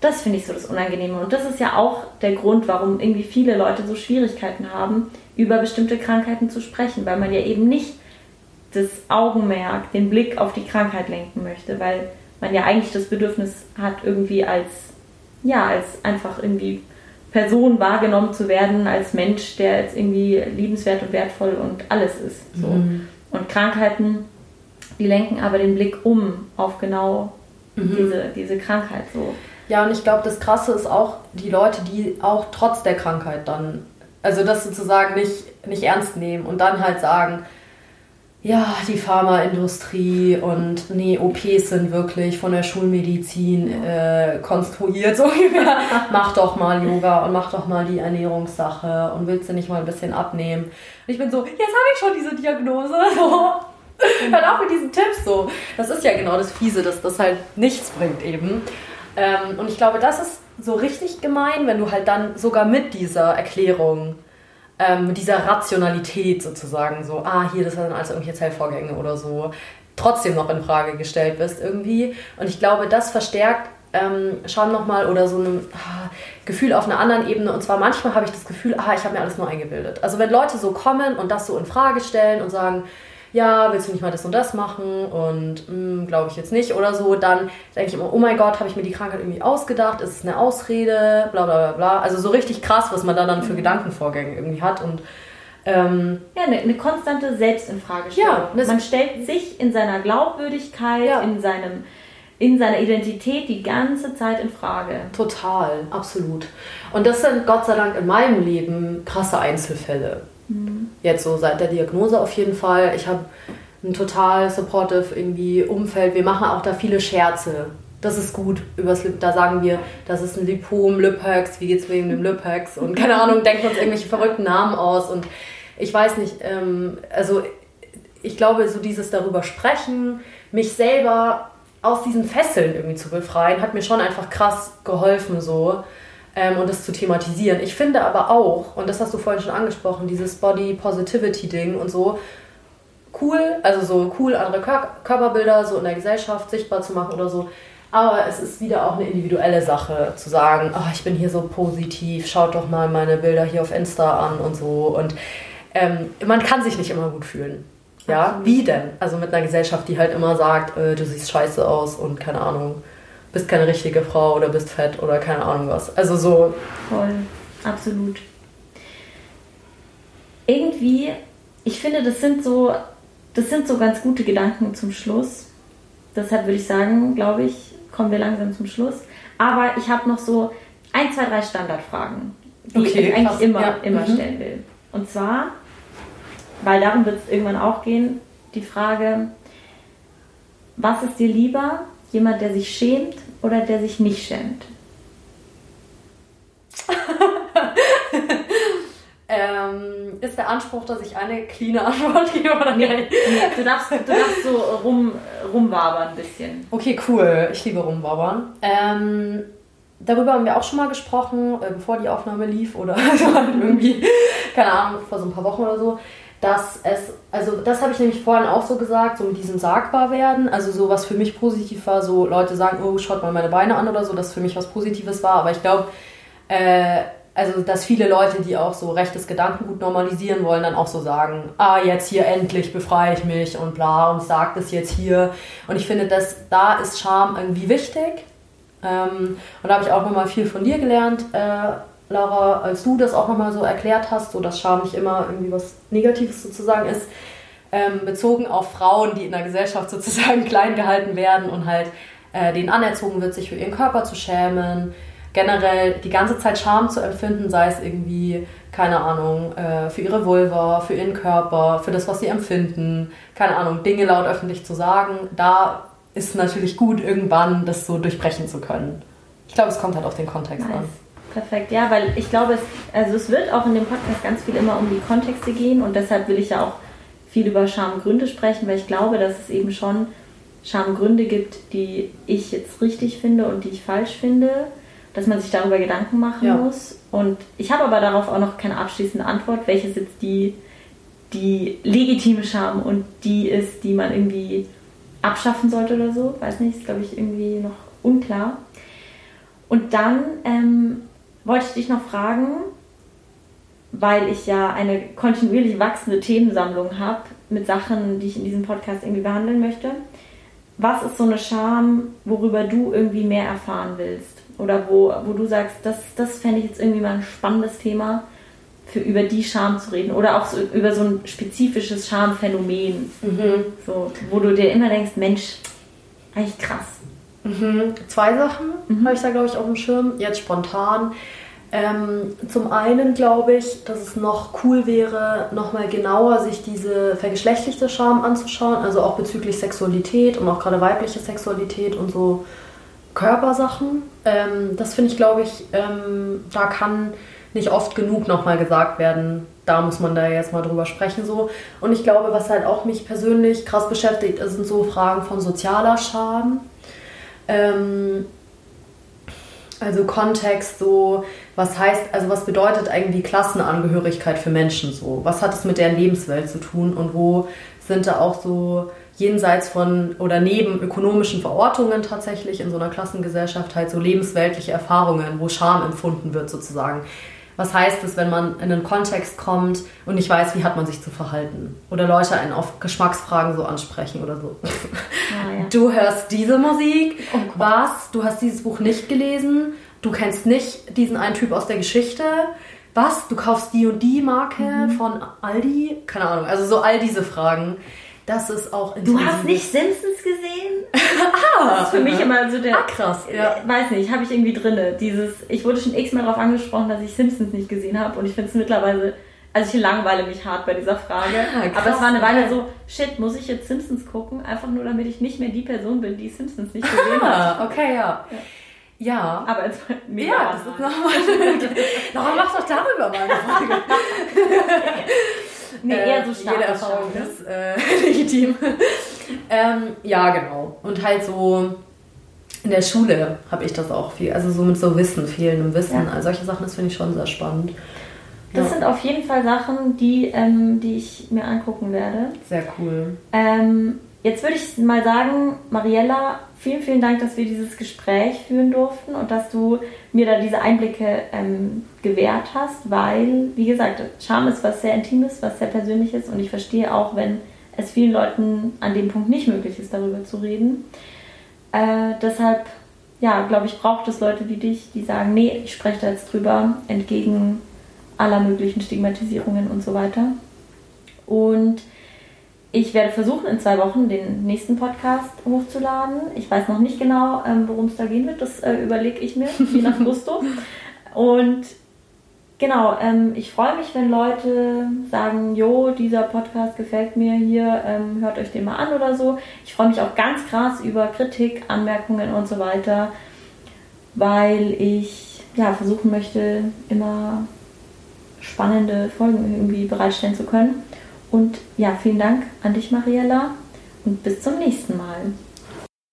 das finde ich so das Unangenehme. Und das ist ja auch der Grund, warum irgendwie viele Leute so Schwierigkeiten haben, über bestimmte Krankheiten zu sprechen, weil man ja eben nicht das Augenmerk, den Blick auf die Krankheit lenken möchte, weil man ja eigentlich das Bedürfnis hat, irgendwie als, ja, als einfach irgendwie Person wahrgenommen zu werden, als Mensch, der jetzt irgendwie liebenswert und wertvoll und alles ist. So. Mhm. Und Krankheiten die lenken aber den Blick um auf genau mhm. diese, diese Krankheit so. Ja, und ich glaube, das Krasse ist auch die Leute, die auch trotz der Krankheit dann, also das sozusagen nicht, nicht ernst nehmen und dann halt sagen, ja, die Pharmaindustrie und nee, OPs sind wirklich von der Schulmedizin äh, konstruiert, so ungefähr. mach doch mal Yoga und mach doch mal die Ernährungssache und willst du nicht mal ein bisschen abnehmen? Und ich bin so, jetzt habe ich schon diese Diagnose. So. Hört auf mit diesen Tipps so. Das ist ja genau das Fiese, dass das halt nichts bringt eben. Ähm, und ich glaube, das ist so richtig gemein, wenn du halt dann sogar mit dieser Erklärung, ähm, mit dieser Rationalität sozusagen, so, ah, hier, das sind also irgendwelche Zellvorgänge oder so, trotzdem noch in Frage gestellt bist irgendwie. Und ich glaube, das verstärkt ähm, Scham nochmal oder so ein ah, Gefühl auf einer anderen Ebene. Und zwar manchmal habe ich das Gefühl, ah, ich habe mir alles nur eingebildet. Also wenn Leute so kommen und das so in Frage stellen und sagen, ja, willst du nicht mal das und das machen und hm, glaube ich jetzt nicht oder so, dann denke ich immer, oh mein Gott, habe ich mir die Krankheit irgendwie ausgedacht, ist es eine Ausrede, bla bla bla bla. Also so richtig krass, was man da dann für mhm. Gedankenvorgänge irgendwie hat und ähm, ja, eine, eine, konstante Selbstinfragestellung. Ja, man stellt sich in seiner Glaubwürdigkeit, ja. in seinem in seiner Identität die ganze Zeit in Frage. Total, absolut. Und das sind Gott sei Dank in meinem Leben krasse Einzelfälle. Mhm. Jetzt so seit der Diagnose auf jeden Fall. Ich habe ein total supportive irgendwie Umfeld. Wir machen auch da viele Scherze. Das ist gut. Übers Lip, da sagen wir, das ist ein Lipom, Liphux, wie geht's wegen dem Liphux? Und keine Ahnung, denken uns irgendwelche verrückten Namen aus. Und ich weiß nicht, ähm, also ich glaube, so dieses darüber sprechen, mich selber aus diesen Fesseln irgendwie zu befreien, hat mir schon einfach krass geholfen so ähm, und das zu thematisieren. Ich finde aber auch, und das hast du vorhin schon angesprochen, dieses Body Positivity Ding und so, cool, also so cool, andere Kör Körperbilder so in der Gesellschaft sichtbar zu machen oder so. Aber es ist wieder auch eine individuelle Sache, zu sagen, oh, ich bin hier so positiv, schaut doch mal meine Bilder hier auf Insta an und so. Und ähm, man kann sich nicht immer gut fühlen. Ja, wie denn? Also mit einer Gesellschaft, die halt immer sagt, äh, du siehst scheiße aus und keine Ahnung bist keine richtige Frau oder bist fett oder keine Ahnung was. Also so. Voll, absolut. Irgendwie, ich finde, das sind so, das sind so ganz gute Gedanken zum Schluss. Deshalb würde ich sagen, glaube ich, kommen wir langsam zum Schluss. Aber ich habe noch so ein, zwei, drei Standardfragen, die okay, ich eigentlich krass. immer, ja. immer mhm. stellen will. Und zwar, weil darum wird es irgendwann auch gehen, die Frage, was ist dir lieber, Jemand, der sich schämt oder der sich nicht schämt? ähm, ist der Anspruch, dass ich eine clean Antwort gebe oder nee, nee, du darfst, du darfst so rum, rumwabern ein bisschen. Okay, cool. Ich liebe rumwabern. Ähm, darüber haben wir auch schon mal gesprochen, äh, bevor die Aufnahme lief oder irgendwie, keine Ahnung, vor so ein paar Wochen oder so, dass es, also das habe ich nämlich vorhin auch so gesagt, so mit diesem sagbar werden, also so was für mich positiv war, so Leute sagen, oh, schaut mal meine Beine an oder so, dass für mich was Positives war, aber ich glaube, äh, also dass viele Leute, die auch so rechtes Gedankengut normalisieren wollen, dann auch so sagen, ah, jetzt hier endlich befreie ich mich und bla und sag das jetzt hier. Und ich finde, dass da ist Charme irgendwie wichtig. Ähm, und da habe ich auch nochmal viel von dir gelernt, äh, Laura, als du das auch nochmal so erklärt hast, so dass Charme nicht immer irgendwie was Negatives sozusagen ist, ähm, bezogen auf Frauen, die in der Gesellschaft sozusagen klein gehalten werden und halt äh, denen anerzogen wird, sich für ihren Körper zu schämen, generell die ganze Zeit Scham zu empfinden, sei es irgendwie, keine Ahnung, äh, für ihre Vulva, für ihren Körper, für das, was sie empfinden, keine Ahnung, Dinge laut öffentlich zu sagen, da ist natürlich gut, irgendwann das so durchbrechen zu können. Ich glaube, es kommt halt auf den Kontext nice. an. Perfekt, ja, weil ich glaube, es, also es wird auch in dem Podcast ganz viel immer um die Kontexte gehen und deshalb will ich ja auch viel über Schamgründe sprechen, weil ich glaube, dass es eben schon Schamgründe gibt, die ich jetzt richtig finde und die ich falsch finde dass man sich darüber Gedanken machen ja. muss. Und ich habe aber darauf auch noch keine abschließende Antwort, welches jetzt die, die legitime Scham und die ist, die man irgendwie abschaffen sollte oder so. Weiß nicht, ist glaube ich irgendwie noch unklar. Und dann ähm, wollte ich dich noch fragen, weil ich ja eine kontinuierlich wachsende Themensammlung habe mit Sachen, die ich in diesem Podcast irgendwie behandeln möchte. Was ist so eine Scham, worüber du irgendwie mehr erfahren willst? Oder wo, wo du sagst, das, das fände ich jetzt irgendwie mal ein spannendes Thema, für über die Scham zu reden. Oder auch so über so ein spezifisches Schamphänomen. Mhm. So, wo du dir immer denkst, Mensch, eigentlich krass. Mhm. Zwei Sachen mhm. habe ich da, glaube ich, auf dem Schirm. Jetzt spontan. Ähm, zum einen glaube ich, dass es noch cool wäre, nochmal genauer sich diese vergeschlechtlichte Scham anzuschauen, also auch bezüglich Sexualität und auch gerade weibliche Sexualität und so Körpersachen. Ähm, das finde ich, glaube ich, ähm, da kann nicht oft genug nochmal gesagt werden. Da muss man da jetzt mal drüber sprechen so. Und ich glaube, was halt auch mich persönlich krass beschäftigt, sind so Fragen von sozialer Schaden. Ähm, also Kontext, so was heißt, also was bedeutet eigentlich Klassenangehörigkeit für Menschen so? Was hat es mit deren Lebenswelt zu tun und wo sind da auch so jenseits von oder neben ökonomischen Verortungen tatsächlich in so einer Klassengesellschaft halt so lebensweltliche Erfahrungen, wo Scham empfunden wird sozusagen. Was heißt es, wenn man in einen Kontext kommt und nicht weiß, wie hat man sich zu verhalten? Oder Leute einen auf Geschmacksfragen so ansprechen oder so. Ah, ja. Du hörst diese Musik, oh was? Du hast dieses Buch nicht gelesen, du kennst nicht diesen einen Typ aus der Geschichte. Was? Du kaufst die und die Marke mhm. von Aldi? Keine Ahnung. Also so all diese Fragen das ist auch Du hast nicht Simpsons gesehen? ah, das ist für mich immer so der. Ah, krass. Ja. Weiß nicht, habe ich irgendwie drinne. Dieses, ich wurde schon x-mal darauf angesprochen, dass ich Simpsons nicht gesehen habe und ich finde es mittlerweile. Also ich langweile mich hart bei dieser Frage. Ah, krass, aber es war eine Weile so, shit, muss ich jetzt Simpsons gucken? Einfach nur, damit ich nicht mehr die Person bin, die Simpsons nicht gesehen ah, hat. okay, ja. ja. Ja. Aber jetzt mega. Ja, das ist nochmal. Nochmal mach doch darüber mal eine Frage. Nee, eher so stark. Jede Erfahrung ist äh, legitim. ähm, ja, genau. Und halt so in der Schule habe ich das auch viel. Also so mit so Wissen, fehlendem Wissen. Ja. Also solche Sachen, das finde ich schon sehr spannend. Das ja. sind auf jeden Fall Sachen, die, ähm, die ich mir angucken werde. Sehr cool. Ähm, jetzt würde ich mal sagen, Mariella, vielen, vielen Dank, dass wir dieses Gespräch führen durften und dass du mir da diese Einblicke ähm, gewährt hast, weil, wie gesagt, Scham ist was sehr Intimes, was sehr Persönliches und ich verstehe auch, wenn es vielen Leuten an dem Punkt nicht möglich ist, darüber zu reden. Äh, deshalb, ja, glaube ich, braucht es Leute wie dich, die sagen, nee, ich spreche da jetzt drüber, entgegen aller möglichen Stigmatisierungen und so weiter. Und ich werde versuchen, in zwei Wochen den nächsten Podcast hochzuladen. Ich weiß noch nicht genau, ähm, worum es da gehen wird. Das äh, überlege ich mir, je nach Gusto. Und genau, ähm, ich freue mich, wenn Leute sagen, jo, dieser Podcast gefällt mir hier, ähm, hört euch den mal an oder so. Ich freue mich auch ganz krass über Kritik, Anmerkungen und so weiter, weil ich ja versuchen möchte, immer spannende Folgen irgendwie bereitstellen zu können. Und ja, vielen Dank an dich, Mariella, und bis zum nächsten Mal.